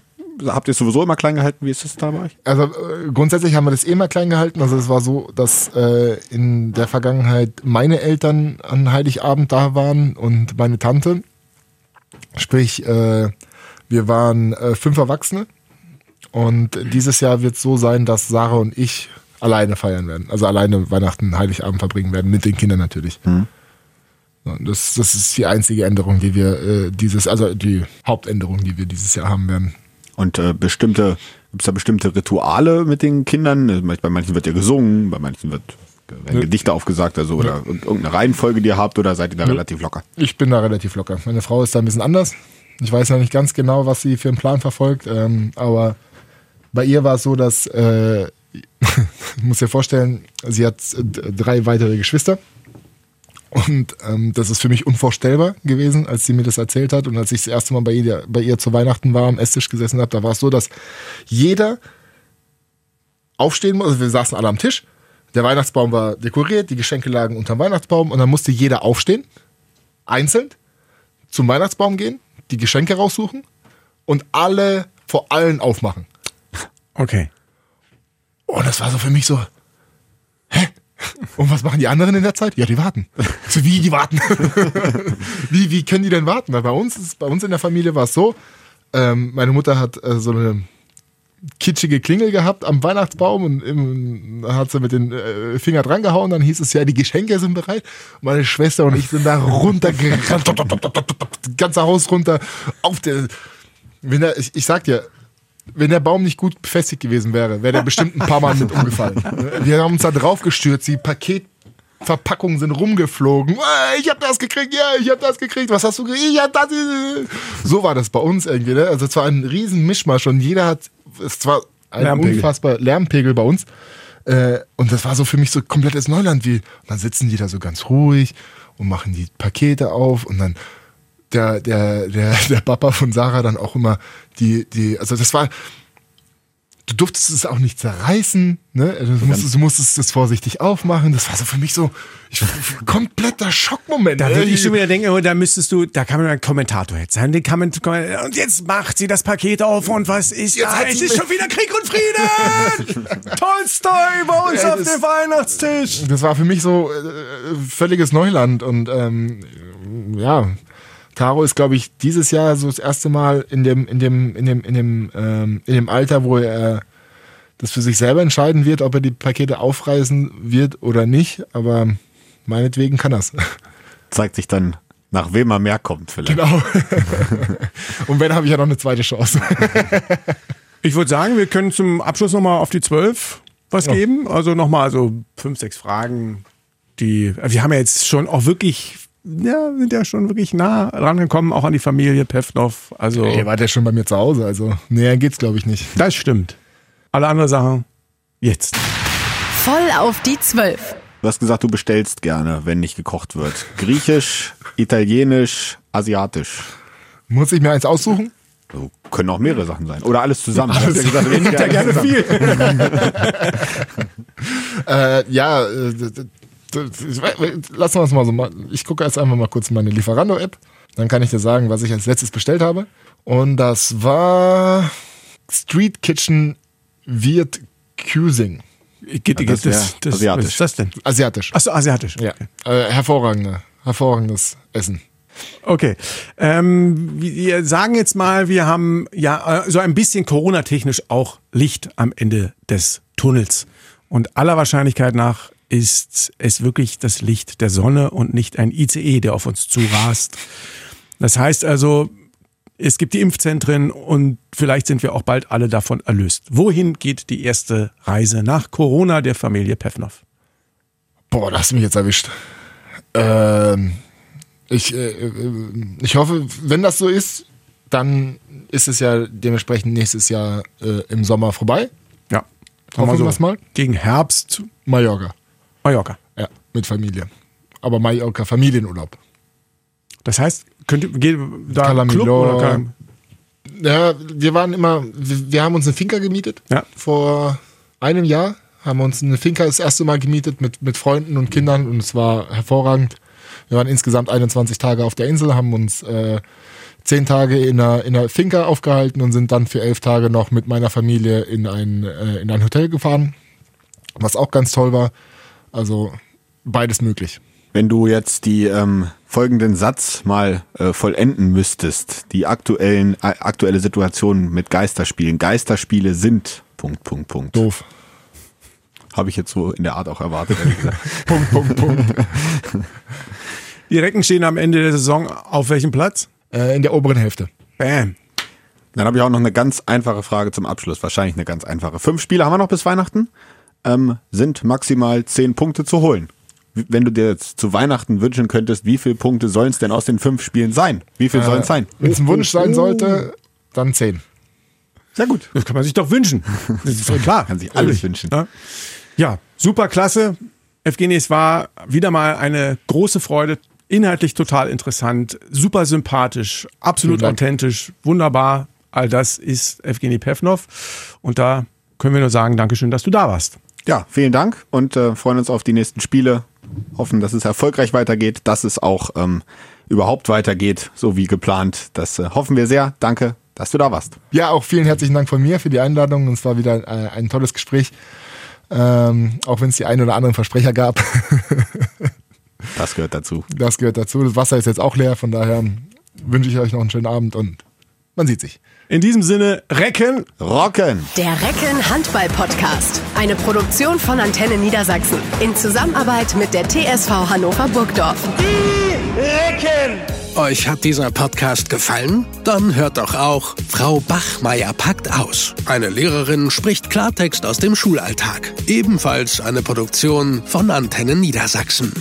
habt ihr es sowieso immer klein gehalten? Wie ist das da bei euch? Also äh, grundsätzlich haben wir das eh mal klein gehalten. Also es war so, dass äh, in der Vergangenheit meine Eltern an Heiligabend da waren und meine Tante. Sprich, äh, wir waren äh, fünf Erwachsene. Und dieses Jahr wird es so sein, dass Sarah und ich alleine feiern werden. Also alleine Weihnachten, Heiligabend verbringen werden, mit den Kindern natürlich. Ja, Das, das ist die einzige Änderung, die wir äh, dieses, also die Hauptänderung, die wir dieses Jahr haben werden. Und äh, bestimmte, gibt's da bestimmte Rituale mit den Kindern? Äh, Bei manchen wird ja gesungen, bei manchen wird werden Gedichte aufgesagt, also oder irgendeine Reihenfolge, die ihr habt, oder seid ihr da relativ locker? Ich bin da relativ locker. Meine Frau ist da ein bisschen anders. Ich weiß noch nicht ganz genau, was sie für einen Plan verfolgt, ähm, aber bei ihr war es so, dass, äh, ich muss dir vorstellen, sie hat äh, drei weitere Geschwister. Und ähm, das ist für mich unvorstellbar gewesen, als sie mir das erzählt hat. Und als ich das erste Mal bei ihr, bei ihr zu Weihnachten war, am Esstisch gesessen habe, da war es so, dass jeder aufstehen muss. Also wir saßen alle am Tisch. Der Weihnachtsbaum war dekoriert, die Geschenke lagen unterm Weihnachtsbaum und dann musste jeder aufstehen, einzeln, zum Weihnachtsbaum gehen, die Geschenke raussuchen und alle vor allen aufmachen. Okay. Und das war so für mich so, hä? Und was machen die anderen in der Zeit? Ja, die warten. So, wie, die warten? wie, wie können die denn warten? Weil bei uns, ist, bei uns in der Familie war es so, ähm, meine Mutter hat äh, so eine kitschige Klingel gehabt am Weihnachtsbaum und im, hat sie mit den äh, Finger dran gehauen. Dann hieß es ja, die Geschenke sind bereit. Meine Schwester und ich sind da runtergerannt, das ganze Haus runter auf der. Wenn der, ich, ich sag dir, wenn der Baum nicht gut befestigt gewesen wäre, wäre der bestimmt ein paar Mal mit umgefallen. Wir haben uns da drauf gestürzt, die Paketverpackungen sind rumgeflogen. Ich hab das gekriegt, ja, ich hab das gekriegt. Was hast du gekriegt? Ich hab das. So war das bei uns irgendwie. Ne? Also es war ein riesen Mischmasch und jeder hat, es war ein Lärmpegel. unfassbar Lärmpegel bei uns. Äh, und das war so für mich so komplettes Neuland. Wie, dann sitzen die da so ganz ruhig und machen die Pakete auf und dann der, der, der, der Papa von Sarah dann auch immer die, die, also das war, du durftest es auch nicht zerreißen, ne? Du musstest, du musstest es vorsichtig aufmachen. Das war so für mich so ich, kompletter Schockmoment. Da würde Äh, ich schon wieder denken, oh, da müsstest du, da kann man einen Kommentator jetzt sein. Den kann man, und jetzt macht sie das Paket auf und was ist Jetzt da? Es ist schon wieder Krieg und Frieden! Tolstoi bei uns Ey, auf dem Weihnachtstisch. Das war für mich so äh, völliges Neuland und ähm, ja, Taro ist, glaube ich, dieses Jahr so das erste Mal in dem, in dem, in dem, in dem, ähm, in dem Alter, wo er das für sich selber entscheiden wird, ob er die Pakete aufreißen wird oder nicht. Aber meinetwegen kann er's. Zeigt sich dann, nach wem er mehr kommt vielleicht. Genau. und wenn, habe ich ja noch eine zweite Chance. Ich würde sagen, wir können zum Abschluss nochmal auf die zwölf was geben. Also nochmal so fünf, sechs Fragen, die, wir haben ja jetzt schon auch wirklich, ja, sind ja schon wirklich nah rangekommen, auch an die Familie Pevnov. Also, Ihr wart ja schon bei mir zu Hause, also näher geht's, glaube ich, nicht. das stimmt. Alle anderen Sachen jetzt. Voll auf die Zwölf. Du hast gesagt, du bestellst gerne, wenn nicht gekocht wird. Griechisch, Italienisch, Asiatisch. Muss ich mir eins aussuchen? Also, können auch mehrere Sachen sein. Oder alles zusammen. Hast ja gesagt, isst Ja, gerne viel. Äh, ja, äh, lassen wir es mal so machen. Ich gucke jetzt einfach mal kurz in meine Lieferando-App. Dann kann ich dir sagen, was ich als letztes bestellt habe. Und das war Street Kitchen Viet Cuisine. Geht, Ja, das wär asiatisch. Was ist das denn? Asiatisch. Achso, asiatisch. Ja. Äh, hervorragende, hervorragendes Essen. Okay. Ähm, wir sagen jetzt mal, wir haben ja äh, so ein bisschen Corona-technisch auch Licht am Ende des Tunnels. Und aller Wahrscheinlichkeit nach ist es wirklich das Licht der Sonne und nicht ein ICE, der auf uns zurast. Das heißt also, es gibt die Impfzentren und vielleicht sind wir auch bald alle davon erlöst. Wohin geht die erste Reise nach Corona der Familie Pevnov? Boah, da hast du mich jetzt erwischt. Ähm, ich, äh, äh, ich hoffe, wenn das so ist, dann ist es ja dementsprechend nächstes Jahr äh, im Sommer vorbei. Ja. Hoffen wir es mal. Gegen Herbst Mallorca. Mallorca. Ja, mit Familie. Aber Mallorca Familienurlaub. Das heißt, könnt ihr, geht da Calamillo. Club oder Ja, wir waren immer, wir, wir haben uns eine Finca gemietet. Ja. Vor einem Jahr haben wir uns eine Finca das erste Mal gemietet mit, mit Freunden und Kindern und es war hervorragend. Wir waren insgesamt 21 Tage auf der Insel, haben uns äh, zehn Tage in einer, in einer Finca aufgehalten und sind dann für elf Tage noch mit meiner Familie in ein, äh, in ein Hotel gefahren, was auch ganz toll war. Also beides möglich. Wenn du jetzt die ähm, folgenden Satz mal äh, vollenden müsstest, die aktuellen, äh, aktuelle Situation mit Geisterspielen. Geisterspiele sind Punkt, Punkt, Punkt. Doof. Habe ich jetzt so in der Art auch erwartet. Punkt, Punkt, Punkt. Die Recken stehen am Ende der Saison auf welchem Platz? äh, in der oberen Hälfte. Bam. Dann habe ich auch noch eine ganz einfache Frage zum Abschluss. Wahrscheinlich eine ganz einfache. Fünf Spiele haben wir noch bis Weihnachten. Ähm, sind maximal zehn Punkte zu holen. Wenn du dir jetzt zu Weihnachten wünschen könntest, wie viele Punkte sollen es denn aus den fünf Spielen sein? Wie viel sollen es sein? Wenn es ein Wunsch sein sollte, dann zehn. Sehr gut. Das kann man sich doch wünschen. Das ist doch klar. Kann sich alles wünschen. Ja, ja super klasse. Evgeny, es war wieder mal eine große Freude. Inhaltlich total interessant, super sympathisch, absolut authentisch, wunderbar. All das ist Evgeny Pevnov. Und da können wir nur sagen, Dankeschön, dass du da warst. Ja, vielen Dank und äh, freuen uns auf die nächsten Spiele. Hoffen, dass es erfolgreich weitergeht, dass es auch ähm, überhaupt weitergeht, so wie geplant. Das äh, hoffen wir sehr. Danke, dass du da warst. Ja, auch vielen herzlichen Dank von mir für die Einladung. Es war wieder äh, ein tolles Gespräch. Ähm, auch wenn es die ein oder anderen Versprecher gab. Das gehört dazu. Das gehört dazu. Das Wasser ist jetzt auch leer, von daher wünsche ich euch noch einen schönen Abend und man sieht sich. In diesem Sinne, Recken. Rocken. Der Recken Handball Podcast. Eine Produktion von Antenne Niedersachsen. In Zusammenarbeit mit der TSV Hannover Burgdorf. Euch hat dieser Podcast gefallen? Dann hört doch auch Frau Bachmeier packt aus. Eine Lehrerin spricht Klartext aus dem Schulalltag. Ebenfalls eine Produktion von Antenne Niedersachsen.